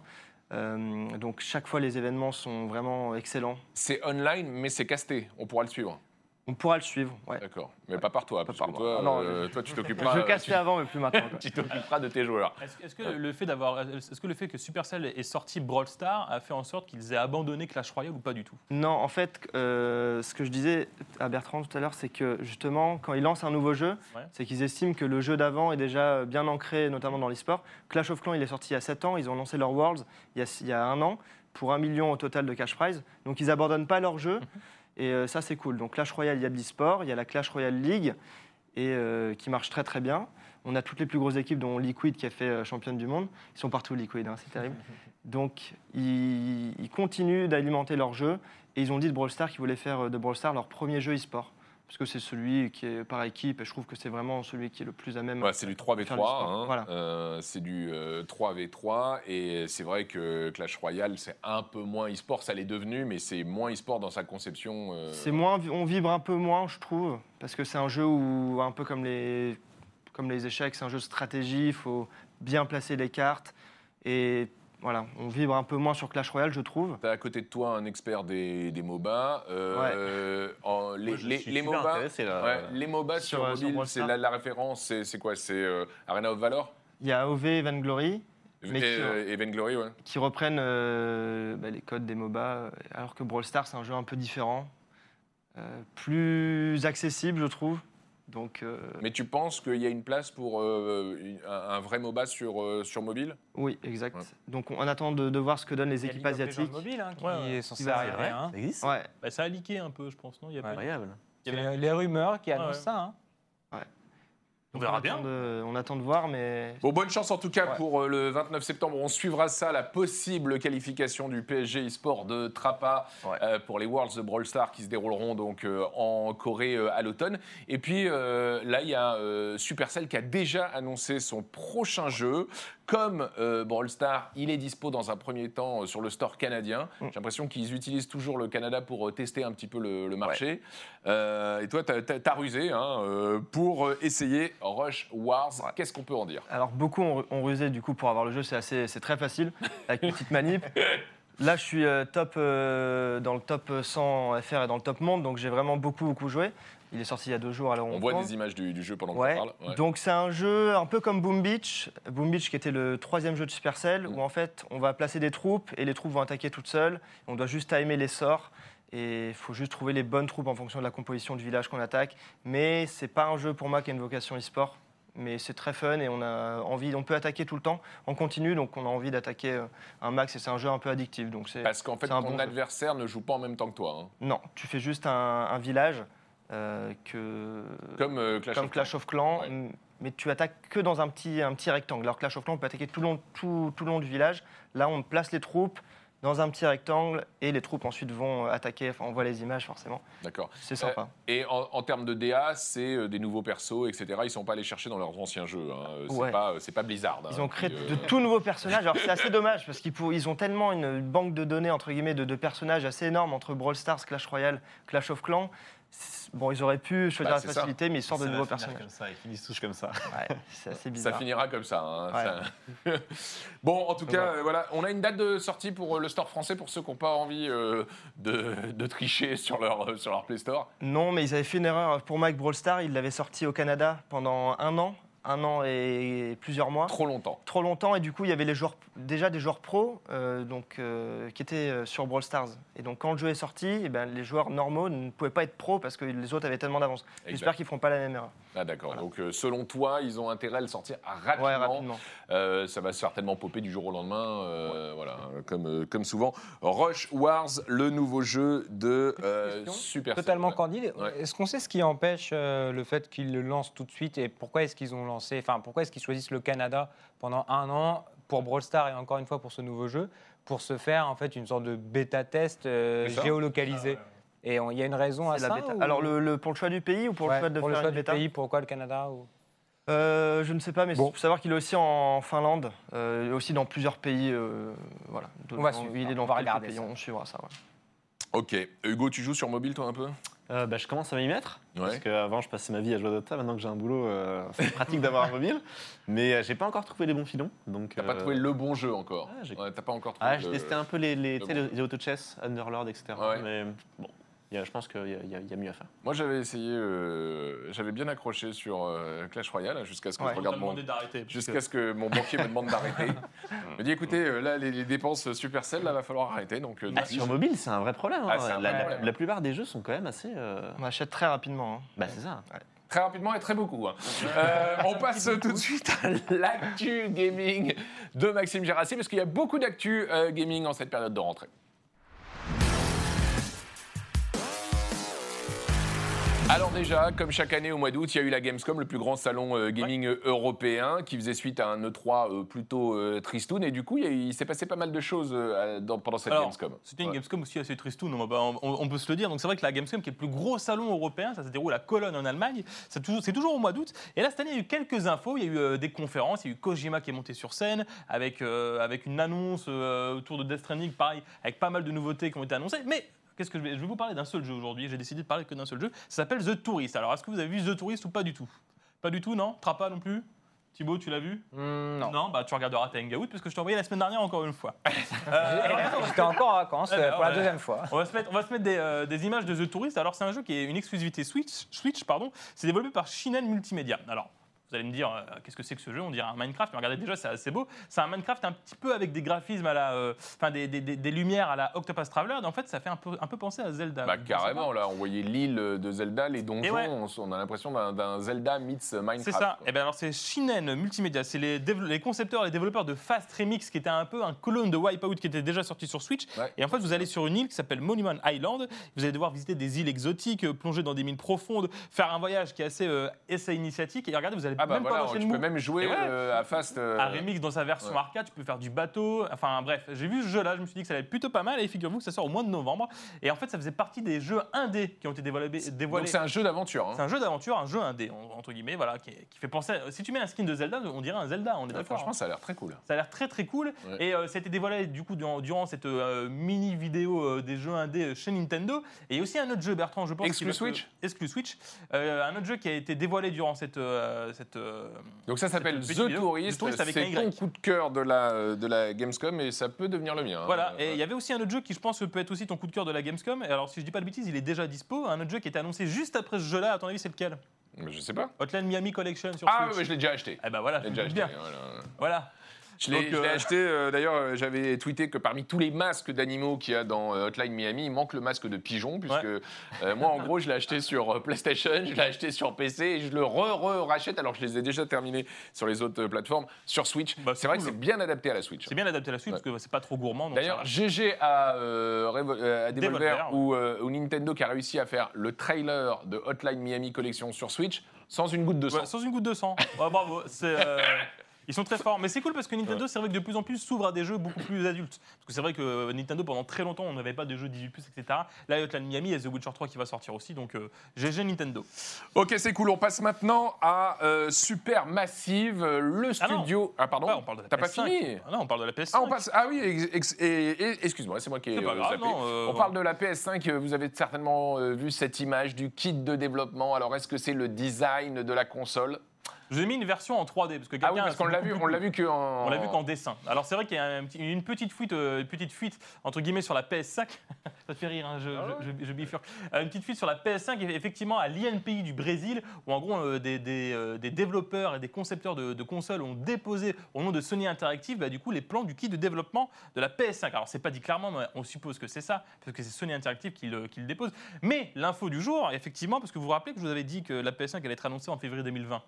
Euh, donc chaque fois, les événements sont vraiment excellents. C'est online, mais c'est casté. On pourra le suivre. On pourra le suivre. Ouais. D'accord. Mais pas par toi, Pas parce par que moi. toi, Ah non, euh, je- toi tu t'occuperas. Je cassais tu- avant, mais plus maintenant. tu t'occuperas de tes joueurs. Est-ce que le fait d'avoir, est-ce que le fait que Supercell ait sorti Brawl Stars a fait en sorte qu'ils aient abandonné Clash Royale ou pas du tout? Non, en fait, euh, ce que je disais à Bertrand tout à l'heure, c'est que justement, quand ils lancent un nouveau jeu, Ouais. c'est qu'ils estiment que le jeu d'avant est déjà bien ancré, notamment dans l'e-sport. Clash of Clans, il est sorti il y a 7 ans, ils ont lancé leur Worlds il y a, il y a un an, pour un million au total de cash prize. Donc ils abandonnent pas leur jeu, et euh, ça c'est cool. Donc Clash Royale, il y a de l'e-sport, il y a la Clash Royale League, et, euh, qui marche très très bien. On a toutes les plus grosses équipes, dont Liquid qui a fait euh, championne du monde. Ils sont partout Liquid, hein, c'est terrible. Donc ils, ils continuent d'alimenter leur jeu. Et ils ont dit de Brawl Stars qu'ils voulaient faire de Brawl Stars leur premier jeu e-sport. Parce que c'est celui qui est par équipe et je trouve que c'est vraiment celui qui est le plus à même. C'est du 3v3, Faire du sport, hein. voilà. Euh, c'est du euh, 3v3 et c'est vrai que Clash Royale c'est un peu moins e-sport, ça l'est devenu, mais c'est moins e-sport dans sa conception. euh, C'est moins, on vibre un peu moins, je trouve, parce que c'est un jeu où, un peu comme les, comme les échecs, c'est un jeu de stratégie, il faut bien placer les cartes. Et voilà, on vibre un peu moins sur Clash Royale, je trouve. T'as à côté de toi un expert des, des MOBA. euh, en- les, Moi, MOBA, intéressé, là. ouais, les MOBA Sur, sur, euh, sur mobile, Brawl c'est la, la référence, c'est c'est quoi? C'est euh, Arena of Valor? Il y a OV Mais et, qui- euh, et Vainglory, ouais. qui reprennent euh, bah, les codes des MOBA, euh, alors que Brawl Stars, c'est un jeu un peu différent, euh, plus accessible, je trouve. Donc, euh, Mais tu penses qu'il y a une place pour euh, un, vrai MOBA sur, euh, sur mobile? Oui, exact. Ouais. Donc, on attend de, de voir ce que donnent les Il y a équipes asiatiques. mobile hein, qui Ouais, est censé arriver. hein. Ça existe Ouais, Bah, Ça a leaké un peu, je pense, non? Il y a pas- Incroyable. il y avait- les, les rumeurs qui annoncent ouais. ça. hein. On verra attend bien. de- on attend de voir, mais Bon, bonne chance en tout cas Ouais. pour euh, le 29 septembre. On suivra ça, la possible qualification du PSG e-sport de Trappa Ouais. euh, pour les Worlds de Brawl Stars qui se dérouleront donc euh, en Corée euh, à l'automne. Et puis euh, là, il y a euh, Supercell qui a déjà annoncé son prochain jeu. Comme euh, Brawl Stars, il est dispo dans un premier temps euh, sur le store canadien. Mm. J'ai l'impression qu'ils utilisent toujours le Canada pour euh, tester un petit peu le, le marché. Euh, et toi, tu as, rusé hein, pour essayer Rush Wars. Qu'est-ce qu'on peut en dire? Alors beaucoup ont, ont rusé du coup pour avoir le jeu, c'est assez, c'est très facile avec une petite manip. Là, je suis top euh, dans le top 100 FR et dans le top monde, donc j'ai vraiment beaucoup beaucoup joué. Il est sorti il y a deux jours, alors On voit des images du, du jeu pendant Ouais. qu'on parle. Ouais. Donc c'est un jeu un peu comme Boom Beach. Boom Beach qui était le troisième jeu de Supercell, Mm. où en fait on va placer des troupes et les troupes vont attaquer toutes seules. On doit juste timer les sorts et il faut juste trouver les bonnes troupes en fonction de la composition du village qu'on attaque. Mais c'est pas un jeu pour moi qui a une vocation e-sport. Mais c'est très fun et on a envie, on peut attaquer tout le temps en continu, donc on a envie d'attaquer euh, un max et c'est un jeu un peu addictif. Donc c'est Parce qu'en fait, ton bon jeu. adversaire ne joue pas en même temps que toi. hein. non, tu fais juste un, un village euh, que Comme euh, Clash comme of Clash of Clans, Ouais. mais tu attaques que dans un petit, un petit rectangle. Alors Clash of Clans, on peut attaquer tout le, long, tout, tout le long du village. Là, on place les troupes dans un petit rectangle et les troupes ensuite vont attaquer. Enfin, on voit les images forcément. D'accord. C'est sympa. Et en, en termes de DA, c'est euh, des nouveaux persos, etc. Ils sont pas allés chercher dans leurs anciens jeux. hein. Euh, C'est Ouais. pas, Blizzard. Ils hein, ont créé qui, euh, de tout nouveaux personnages. Alors c'est assez dommage parce qu'ils ils ont tellement une banque de données entre guillemets de, de personnages assez énorme entre Brawl Stars, Clash Royale, Clash of Clans. Bon, ils auraient pu choisir Bah, la ça. facilité, mais ils sortent de Ça nouveaux personnages. comme ça, ils finissent tous comme ça. Ouais, c'est assez Ça bizarre. finira comme ça. hein, Ouais. ça. bon, en tout cas, Voilà. euh, voilà, on a une date de sortie pour euh, le store français pour ceux qui n'ont pas envie euh, de, de tricher sur leur, euh, sur leur Play Store. Non, mais ils avaient fait une erreur. Pour Mike Brawl Star, ils l'avaient sorti au Canada pendant un an un an et plusieurs mois. Trop longtemps. trop longtemps et du coup il y avait les joueurs déjà des joueurs pros euh, donc euh, qui étaient euh, sur Brawl Stars et donc quand le jeu est sorti eh ben, les joueurs normaux ne pouvaient pas être pros parce que les autres avaient tellement d'avance j'espère qu'ils feront pas la même erreur Ah d'accord. Donc selon toi, ils ont intérêt à le sortir rapidement. ouais rapidement Euh, ça va certainement popper du jour au lendemain, euh, voilà, comme, euh, comme souvent. Rush Wars, le nouveau jeu de euh, Super. Totalement candide. Ouais. Est-ce qu'on sait ce qui empêche euh, le fait qu'ils le lancent tout de suite et pourquoi est-ce qu'ils ont lancé, enfin pourquoi est-ce qu'ils choisissent le Canada pendant un an pour Brawl Stars et encore une fois pour ce nouveau jeu pour se faire en fait une sorte de bêta test euh, géolocalisé? Et on- il y a une raison à ça bêta. ou- alors le, le- pour le choix du pays ou pour Ouais, le choix de pour le faire choix une du bêta? pays, pourquoi le Canada ou... Euh, je ne sais pas mais Bon. il faut savoir qu'il est aussi en Finlande euh, et aussi dans plusieurs pays euh, voilà On va suivre il est dans On va regarder pays ça. on suivra ça ouais. Ok. Hugo, tu joues sur mobile toi un peu? Euh, bah, je commence à m'y mettre. Ouais. Parce qu'avant, je passais ma vie à jouer à Dota. Maintenant que j'ai un boulot, euh, c'est pratique d'avoir un mobile. Mais euh, j'ai pas encore trouvé les bons filons. Donc, T'as pas trouvé le bon jeu encore. Ah, j'ai- Ouais, T'as pas encore trouvé. Ah, j'ai le- testé un peu les, les, le tu sais, bon. les auto-chess, Underlord, etc. Ouais. Mais bon, il y a- je pense qu'il y, a- y y mieux à faire. Moi, j'avais essayé, euh, j'avais bien accroché sur euh, Clash Royale hein, jusqu'à ce que Ouais. regarde mon, Jusqu'à que- ce que mon banquier me demande d'arrêter. Il me dit écoutez, euh, là, les, les dépenses Supercell, là, va falloir arrêter. Donc, euh, Ah, sur mobile, c'est un vrai problème. Ah, hein. c'est un la, vrai la- problème. la plupart des jeux sont quand même assez. euh, on achète très rapidement hein. Bah, c'est ça. très rapidement et très beaucoup. hein. Euh, on passe tout de suite à l'actu gaming de Maxime Gérassi, parce qu'il y a beaucoup d'actu euh, gaming en cette période de rentrée. Alors déjà, comme chaque année au mois d'août, il y a eu la Gamescom, le plus grand salon euh, gaming euh, européen, qui faisait suite à un E3 euh, plutôt euh, tristoun. Et du coup, il, s'est passé pas mal de choses dans- pendant cette Alors, Gamescom. C'était une Ouais. Gamescom aussi assez tristoun, on, va- on- on peut se le dire. Donc c'est vrai que la Gamescom, qui est le plus gros salon européen, ça se déroule à Cologne en Allemagne, c'est toujours, toujours au mois d'août. Et là, cette année, il y a eu quelques infos, il y a eu des conférences, il y a eu Kojima qui est monté sur scène avec, avec une annonce autour de Death Stranding, pareil, avec pas mal de nouveautés qui ont été annoncées. Mais qu'est-ce que je vais, je vais vous parler d'un seul jeu aujourd'hui, j'ai décidé de parler que d'un seul jeu, ça s'appelle The Tourist. Alors est-ce que vous avez vu The Tourist ou pas du tout? Pas du tout, non? Trappa non plus? Thibaut, tu l'as vu? Hmm, non. Non, bah tu regarderas ta Hangout parce que je t'ai envoyé la semaine dernière encore une fois. Euh, J'étais encore en vacances Ouais, euh, bah, pour la deuxième fois. On va se mettre, on va se mettre des, euh, des images de The Tourist. Alors, c'est un jeu qui est une exclusivité Switch. Switch pardon. C'est développé par Shinen Multimedia. Alors, vous allez me dire, euh, qu'est-ce que c'est que ce jeu? On dirait un Minecraft. Mais regardez, déjà, c'est assez beau. C'est un Minecraft un petit peu avec des graphismes à la. euh, Enfin, des, des- des- des lumières à la Octopus Traveler. Et en fait, ça fait un peu, un peu penser à Zelda. Bah, carrément, là, on voyait l'île de Zelda, les donjons, ouais. on, on a l'impression d'un- Zelda meets Minecraft. C'est ça. quoi. Et ben alors c'est Shinen Multimedia, c'est les, les concepteurs, les développeurs de Fast Remix, qui était un peu un clone de Wipeout qui était déjà sorti sur Switch. Ouais. Et en fait, vous allez sur une île qui s'appelle Monument Island. Vous allez devoir visiter des îles exotiques, euh, plonger dans des mines profondes, faire un voyage qui est assez euh, essai initiatique. Et regardez, vous allez Ah bah même voilà, pas tu peux même jouer ouais. euh, à Fast. euh, Un remix dans sa version ouais. arcade, tu peux faire du bateau. Enfin bref, j'ai vu ce jeu-là, je me suis dit que ça allait être plutôt pas mal. Et figurez-vous que ça sort au mois de novembre. Et en fait, ça faisait partie des jeux indés qui ont été dévoilés. dévoilés Donc c'est un jeu d'aventure. hein. c'est un jeu d'aventure, un jeu indé, en- entre guillemets, voilà, qui, fait penser. Si tu mets un skin de Zelda, on dirait un Zelda, on est Ouais, d'accord. franchement, hein. ça a l'air très cool. Ça a l'air très très cool. Ouais. Et euh, ça a été dévoilé du coup durant, durant cette euh, mini vidéo euh, des jeux indés chez Nintendo. Et il y a aussi un autre jeu, Bertrand, je pense. Exclu Switch Exclu Switch. Euh, un autre jeu qui a été dévoilé durant cette. euh, euh, Donc ça s'appelle petite The vidéo. Tourist. The Tourist avec C'est ton Y. coup de cœur de la, de la Gamescom et ça peut devenir le mien. hein. Voilà, et il y avait aussi un autre jeu qui, je pense, peut être aussi ton coup de cœur de la Gamescom. Et alors, si je dis pas de bêtises, il est déjà dispo. Un autre jeu qui était annoncé juste après ce jeu-là, à ton avis, c'est lequel? Mais Je sais pas. Hotline Miami Collection sur Ah, Switch. mais je l'ai déjà acheté. Eh ben voilà, Je l'ai déjà acheté. bien. voilà. Voilà. Je l'ai euh, acheté, euh, d'ailleurs, euh, j'avais tweeté que parmi tous les masques d'animaux qu'il y a dans Hotline Miami, il manque le masque de pigeon, puisque euh, moi, en gros, je l'ai acheté sur PlayStation, je l'ai acheté sur PC, et je le re-re-rachète, alors que je les ai déjà terminés sur les autres plateformes, sur Switch. Bah, c'est vrai cool. que c'est bien adapté à la Switch. C'est bien adapté à la Switch Ouais. parce que c'est pas trop gourmand. D'ailleurs. GG à, à Devolver, ouais. ou, Nintendo qui a réussi à faire le trailer de Hotline Miami Collection sur Switch sans une goutte de sang. Ouais, sans une goutte de sang. Ouais, bravo. C'est, euh, Ils sont très forts. Mais c'est cool parce que Nintendo, c'est vrai que de plus en plus s'ouvre à des jeux beaucoup plus adultes. Parce que c'est vrai que euh, Nintendo, pendant très longtemps, on n'avait pas de jeux 18, etc. Là, il y a Hotline Miami The Witcher 3 qui va sortir aussi. Donc, euh, GG Nintendo. Ok, c'est cool. On passe maintenant à euh, Super Massive, euh, le Ah non. studio. Ah, pardon on parle de la T'as pas PS5. fini Ah non, on parle de la PS5. Ah, on passe. Ah oui, ex- ex- et- et- excuse-moi, c'est moi qui ai C'est pas euh, grave, non, euh, On parle de la PS5. euh, Vous avez certainement vu cette image du kit de développement. Alors, est-ce que c'est le design de la console? Je vous ai mis une version en 3D parce que Ah oui, parce qu'on l'a vu, on l'a vu que en... On l'a vu qu'en dessin. Alors c'est vrai qu'il y a un une petite fuite, euh, une petite fuite entre guillemets sur la PS5. Ça te fait rire, hein, je, Ah je, je- je bifurque. Euh, une petite fuite sur la PS5, et effectivement à l'INPI du Brésil, où en gros euh, des, des, euh, des développeurs et des concepteurs de, de consoles ont déposé au nom de Sony Interactive, bah, du coup les plans du kit de développement de la PS5. Alors c'est pas dit clairement, mais on suppose que c'est ça, parce que c'est Sony Interactive qui le, qui le dépose. Mais l'info du jour, effectivement, parce que vous vous rappelez que je vous avais dit que la PS5 allait être annoncée en février 2020.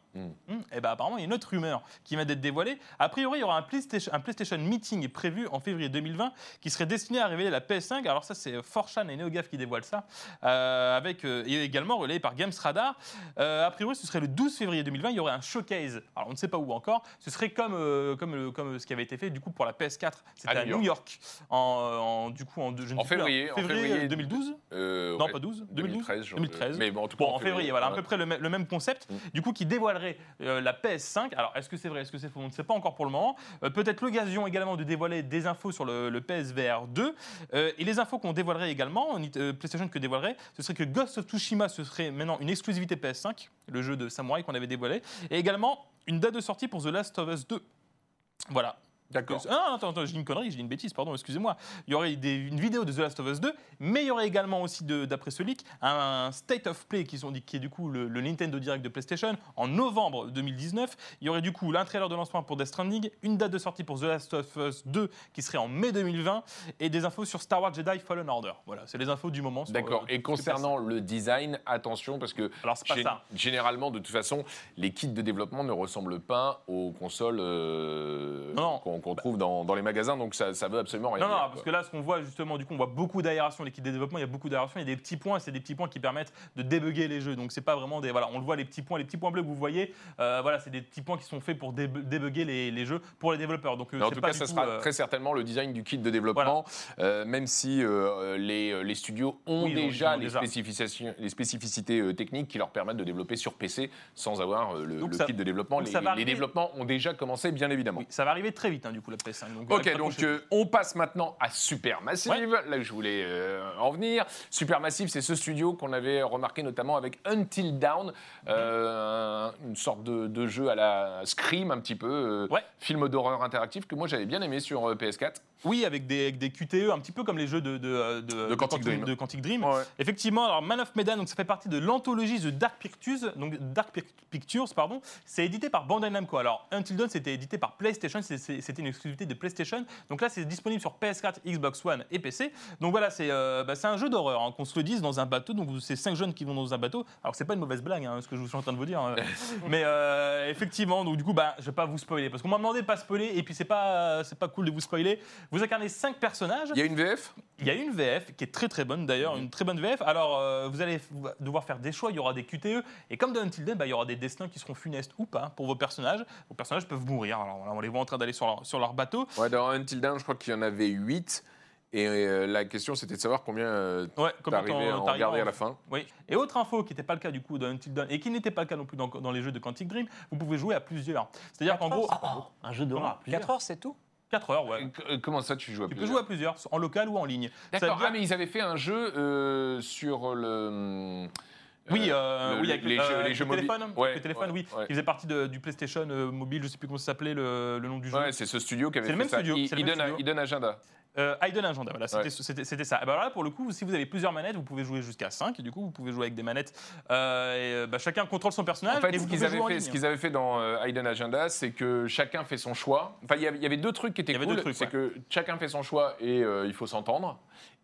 Et ben apparemment, il y a une autre rumeur qui vient d'être dévoilée. A priori, il y aura un PlayStation, un PlayStation Meeting prévu en février 2020 qui serait destiné à révéler la PS5. Alors ça, c'est Forchan et NeoGaf qui dévoilent ça, euh, avec euh, et également relayé par Games Radar. Euh, a priori, ce serait le 12 février 2020. Il y aurait un showcase. Alors on ne sait pas où encore. Ce serait comme euh, comme comme ce qui avait été fait du coup pour la PS4. C'était À à, New York, en, en- du coup en, je ne En plus, février, en février 2012. Euh, Non, ouais, pas 12, 2013. je- 2013. Mais bon, en tout cas, Bon, en février, voilà, à peu près le, le même concept, Mm. du coup, qui dévoilerait euh, la PS5. Alors, est-ce que c'est vrai, est-ce que c'est faux On ne sait pas encore pour le moment. Euh, Peut-être l'occasion également de dévoiler des infos sur le, PSVR 2. Euh, et les infos qu'on dévoilerait également, PlayStation que dévoilerait, ce serait que Ghost of Tsushima, ce serait maintenant une exclusivité PS5, le jeu de samouraï qu'on avait dévoilé, et également une date de sortie pour The Last of Us 2. Voilà. D'accord. Ah, non, attends, attends, je dis une connerie, je dis une bêtise, pardon, excusez-moi. Il y aurait des- une vidéo de The Last of Us 2, mais il y aurait également aussi, de- d'après ce leak, un State of Play qui, sont, dit- qui est du coup le, le Nintendo Direct de PlayStation en novembre 2019. Il y aurait du coup un trailer de lancement pour Death Stranding, une date de sortie pour The Last of Us 2 qui serait en mai 2020, et des infos sur Star Wars Jedi Fallen Order. Voilà, c'est les infos du moment. sur, D'accord. euh, Et concernant le design, attention parce que Alors, c'est pas gé- ça. généralement, de toute façon, les kits de développement ne ressemblent pas aux consoles euh, Non. qu'on qu'on trouve dans, dans les magasins, donc ça, ça veut absolument rien Non, non, dire. parce quoi. que là, ce qu'on voit justement, du coup, on voit beaucoup d'aération, l'équipe de développement, il y a beaucoup d'aération, il y a des petits points, et c'est des petits points qui permettent de débugger les jeux. Donc, c'est pas vraiment des. Voilà, on le voit, les petits points, les petits points bleus que vous voyez, euh, voilà, c'est des petits points qui sont faits pour débu- débugger les, les jeux pour les développeurs. Donc, euh, en tout pas cas, ça tout, sera euh, très certainement le design du kit de développement, euh, même si les, les studios ont Oui, déjà ont les, déjà. spécifications, les spécificités techniques qui leur permettent de développer sur PC sans avoir le, Donc le ça- kit de développement. Les, développements ont déjà commencé, bien évidemment. oui, ça va arriver très vite, hein, du coup, la PS5. Donc, Ok, euh, donc euh, on passe maintenant à Supermassive, Ouais. là où je voulais euh, en venir. Supermassive, c'est ce studio qu'on avait remarqué notamment avec Until Dawn, euh, une sorte de, de jeu à la Scream un petit peu, euh, Ouais. film d'horreur interactif que moi j'avais bien aimé sur euh, PS4. Oui, avec des, avec des QTE, un petit peu comme les jeux de, de, de, Quantic Dream. de Quantic Dream. Ouais. Effectivement, alors Man of Medan, donc ça fait partie de l'anthologie The Dark Pictures, donc Dark Pic- Pictures, pardon. C'est édité par Bandai Namco. Alors Until Dawn, c'était édité par PlayStation, c'est- c'était une exclusivité de PlayStation. Donc là, c'est disponible sur PS4, Xbox One et PC. Donc voilà, c'est euh, bah, un jeu d'horreur, hein, qu'on se le dise, dans un bateau. Donc c'est cinq jeunes qui vont dans un bateau. Alors c'est pas une mauvaise blague, hein, ce que je suis en train de vous dire. hein. Mais euh, effectivement, donc du coup, bah, je vais pas vous spoiler parce qu'on m'a demandé de pas spoiler et puis c'est pas c'est pas cool de vous spoiler. Vous incarnez cinq personnages. Il y a une VF Il y a une VF qui est très très bonne d'ailleurs, une très bonne VF. Alors euh, vous allez devoir faire des choix, il y aura des QTE et comme dans Until Dawn, bah, il y aura des destins qui seront funestes ou pas pour vos personnages. Vos personnages peuvent mourir. Alors on les voit en train d'aller sur leur, sur leur bateau. Ouais, dans Until Dawn, je crois qu'il y en avait 8. Et euh, la question, c'était de savoir combien euh, Ouais, comment t'arrivais à en t'arrives regarder en- à la fin. Oui. Et autre info qui n'était pas le cas du coup dans Until Dawn et qui n'était pas le cas non plus dans, dans les jeux de Quantic Dream, vous pouvez jouer à plusieurs. C'est-à-dire qu'en gros, Un jeu plusieurs. 4 heures, c'est tout 4 heures, ouais. Euh, Comment ça, tu joues à Tu peux plusieurs jouer à plusieurs, en local ou en ligne. D'accord, ah, mais ils avaient fait un jeu euh, sur le. Oui, euh, euh, le- oui, avec les euh, jeux- les jeux le mobiles. Ouais, le téléphone, ouais, oui, ouais. qui faisait partie de- du PlayStation euh, mobile, je sais plus comment ça s'appelait le, le nom du jeu. Ouais, c'est ce studio qui avait fait le même ça. studio, I- c'est le même studio. Hidden Agenda. Euh, Hidden Agenda, voilà, c'était ça. Et ben alors là, pour le coup, si vous avez plusieurs manettes, vous pouvez jouer jusqu'à 5, et du coup, vous pouvez jouer avec des manettes. euh, et, euh, bah, chacun contrôle son personnage. En fait, et ce qu'ils avaient, fait, avaient dans euh, Hidden Agenda, c'est que chacun fait son choix. Enfin, il y avait- il deux trucs qui étaient Il cool. c'est que chacun fait son choix et euh, il faut s'entendre.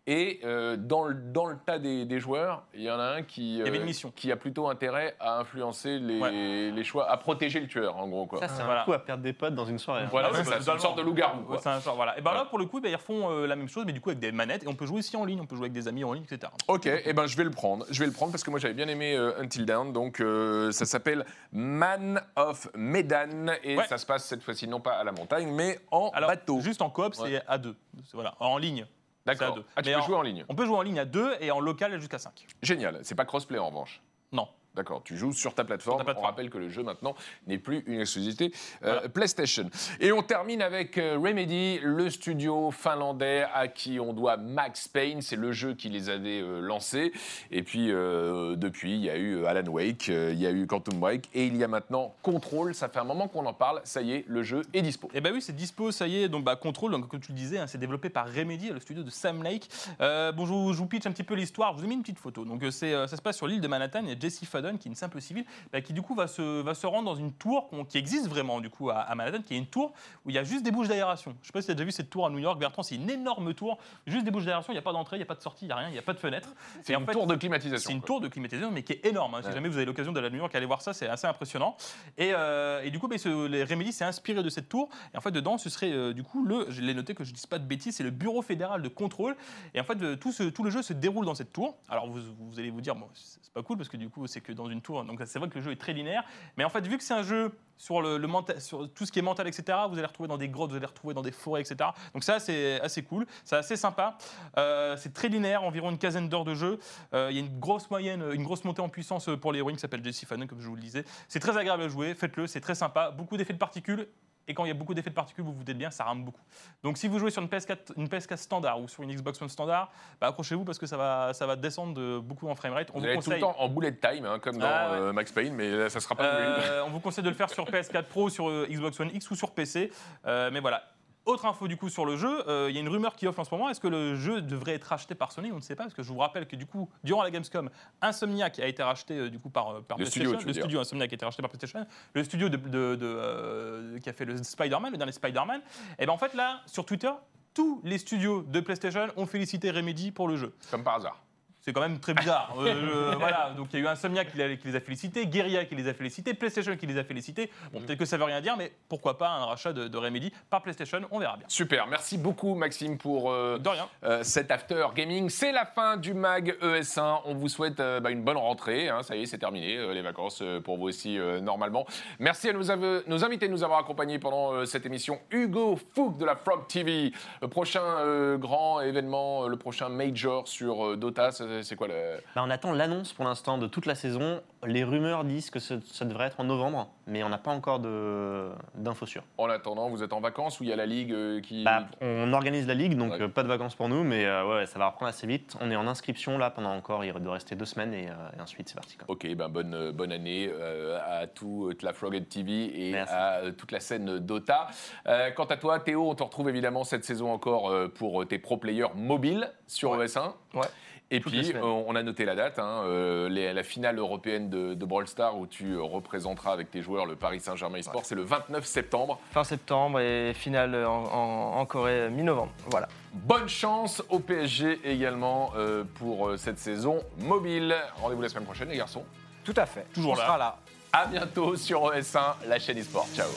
Et euh, dans, le, dans le tas des, des joueurs, il y en a un qui, y avait euh, qui a plutôt intérêt à influencer les, Ouais. les choix, à protéger le tueur, en gros. Quoi. Ça, c'est Voilà. un coup à perdre des potes dans une soirée. hein. Voilà, Ah c'est ça, c'est une sorte de loup-garou. Ouais, quoi. c'est un genre, voilà. Et ben là, pour le coup, bah, ils refont euh, la même chose, mais du coup avec des manettes, et on peut jouer aussi en ligne, on peut jouer avec des amis en ligne, etc. Ok, et ben je vais le prendre. Je vais le prendre parce que moi j'avais bien aimé euh, Until Dawn. Donc euh, ça s'appelle Man of Medan et Ouais. ça se passe cette fois-ci non pas à la montagne mais en Alors, bateau. juste en coop, c'est Ouais. à deux. Voilà, en ligne. D'accord. Ah tu Mais peux en- jouer en ligne. On peut jouer en ligne à deux et en local jusqu'à 5. Génial. C'est pas crossplay en revanche. Non. D'accord, tu joues sur ta plateforme. Sur ta plateforme. On rappelle que le jeu maintenant n'est plus une exclusivité euh, PlayStation. Et on termine avec euh, Remedy, le studio finlandais à qui on doit Max Payne. C'est le jeu qui les avait euh, lancés. Et puis euh, depuis, il y a eu Alan Wake, il y a eu Quantum Break et il y a maintenant Control. Ça fait un moment qu'on en parle. Ça y est, le jeu est dispo. Eh ben oui, c'est dispo, ça y est. Donc, bah, Control, donc, comme tu le disais, hein, c'est développé par Remedy, le studio de Sam Lake. Bon, je vous, je vous pitch un petit peu l'histoire. Je vous ai mis une petite photo. Donc, c'est, ça se passe sur l'île de Manhattan. Il y a Jesse Faden, qui est une simple civile, bah, qui du coup va se, va se rendre dans une tour qui existe vraiment du coup à, à Manhattan, qui est une tour où il y a juste des bouches d'aération. Je sais pas si tu as déjà vu cette tour à New York, Bertrand. C'est une énorme tour, juste des bouches d'aération. Il n'y a pas d'entrée, il n'y a pas de sortie, il n'y a rien, il n'y a pas de fenêtre. C'est une fait, tour de climatisation. c'est une tour de climatisation, mais qui est énorme. hein. Si jamais vous avez l'occasion d'aller à New York, allez voir ça, c'est assez impressionnant. Et, euh, et du coup, bah, ce- les Remedy s'est inspiré de cette tour. Et en fait, dedans, ce serait euh, du coup le, je l'ai noté que je ne dise pas de bêtises, c'est le Bureau fédéral de contrôle. Et en fait, tout, ce- tout le jeu se déroule dans cette tour. Alors, vous, vous allez vous dire, bon, c'est c'est pas cool parce que du coup, c'est que dans une tour. Donc, c'est vrai que le jeu est très linéaire. Mais en fait, vu que c'est un jeu sur, le, mental, sur tout ce qui est mental, etc., vous allez retrouver dans des grottes, vous allez retrouver dans des forêts, etc. Donc, ça, c'est assez cool. C'est assez sympa. Euh, c'est très linéaire, environ une quinzaine d'heures de jeu. Euh, Il y a une grosse moyenne, une grosse montée en puissance pour l'héroïne qui s'appelle Jessie Fanon, comme je vous le disais. C'est très agréable à jouer, faites-le, c'est très sympa. Beaucoup d'effets de particules. Et quand il y a beaucoup d'effets de particules, vous vous doutez bien, ça rame beaucoup. Donc si vous jouez sur une PS4, une PS4 standard ou sur une Xbox One standard, bah, accrochez-vous parce que ça va, ça va descendre de beaucoup en framerate. On Vous vous allez être tout le conseille, temps en bullet time, hein, comme dans Ah ouais. euh, Max Payne, mais là, ça sera pas euh, on vous conseille de le faire sur PS4 Pro, sur euh, Xbox One X ou sur PC. Euh, mais voilà. Autre info du coup sur le jeu, euh, il y a une rumeur qui offre en ce moment. Est-ce que le jeu devrait être racheté par Sony? On ne sait pas parce que je vous rappelle que du coup, durant la Gamescom, Insomniac a été racheté euh, du coup par, euh, par Le PlayStation. studio, le studio Insomniac a été racheté par PlayStation. Le studio de, de- de, qui a fait le Spider-Man, le dernier Spider-Man. Et ben en fait là, sur Twitter, tous les studios de PlayStation ont félicité Remedy pour le jeu. Comme par hasard. C'est quand même très bizarre. Euh, je- voilà, donc il y a eu Insomniac qui, qui les a félicités, Guerilla qui les a félicités, PlayStation qui les a félicités. Bon, peut-être que ça veut rien dire, mais pourquoi pas un rachat de, de Remedy par PlayStation, on verra bien. Super, merci beaucoup Maxime pour euh, De rien. euh, cet after gaming. C'est la fin du mag ES1. On vous souhaite euh, bah, une bonne rentrée. hein. Ça y est, c'est terminé, euh, les vacances euh, pour vous aussi euh, normalement. Merci à nos, nos invités de nous avoir accompagnés pendant euh, cette émission. Hugo Fouk de la Frog TV. Le prochain euh, grand événement, euh, le prochain major sur euh, Dota, c'est quoi le... Bah, on attend l'annonce pour l'instant de toute la saison. Les rumeurs disent que ce- ça devrait être en novembre, mais on n'a pas encore de- d'infos sûres. En attendant, vous êtes en vacances ou il y a la ligue euh, qui... Bah, on organise la ligue, donc Ouais. euh, pas de vacances pour nous, mais euh, ouais, ça va reprendre assez vite. On est en inscription là pendant encore, il doit rester deux semaines et, euh, et ensuite c'est parti. quoi. Ok, ben bonne, euh, bonne année euh, à toute la Froghead TV et Merci. à euh, toute la scène Dota. Euh, quant à toi, Théo, on te retrouve évidemment cette saison encore euh, pour tes pro players mobiles sur Ouais. ES1. Ouais. Et Toutes puis, euh, on a noté la date, hein, euh, les- la finale européenne de, de Brawl Stars où tu euh, représenteras avec tes joueurs le Paris Saint-Germain eSport. C'est le 29 septembre. Fin septembre et finale en, en- en Corée mi-novembre. Voilà. Bonne chance au PSG également euh, pour euh, cette saison mobile. Rendez-vous la semaine prochaine, les garçons. Tout à fait. Toujours on là. sera là. À bientôt sur ES1, la chaîne eSport. Ciao.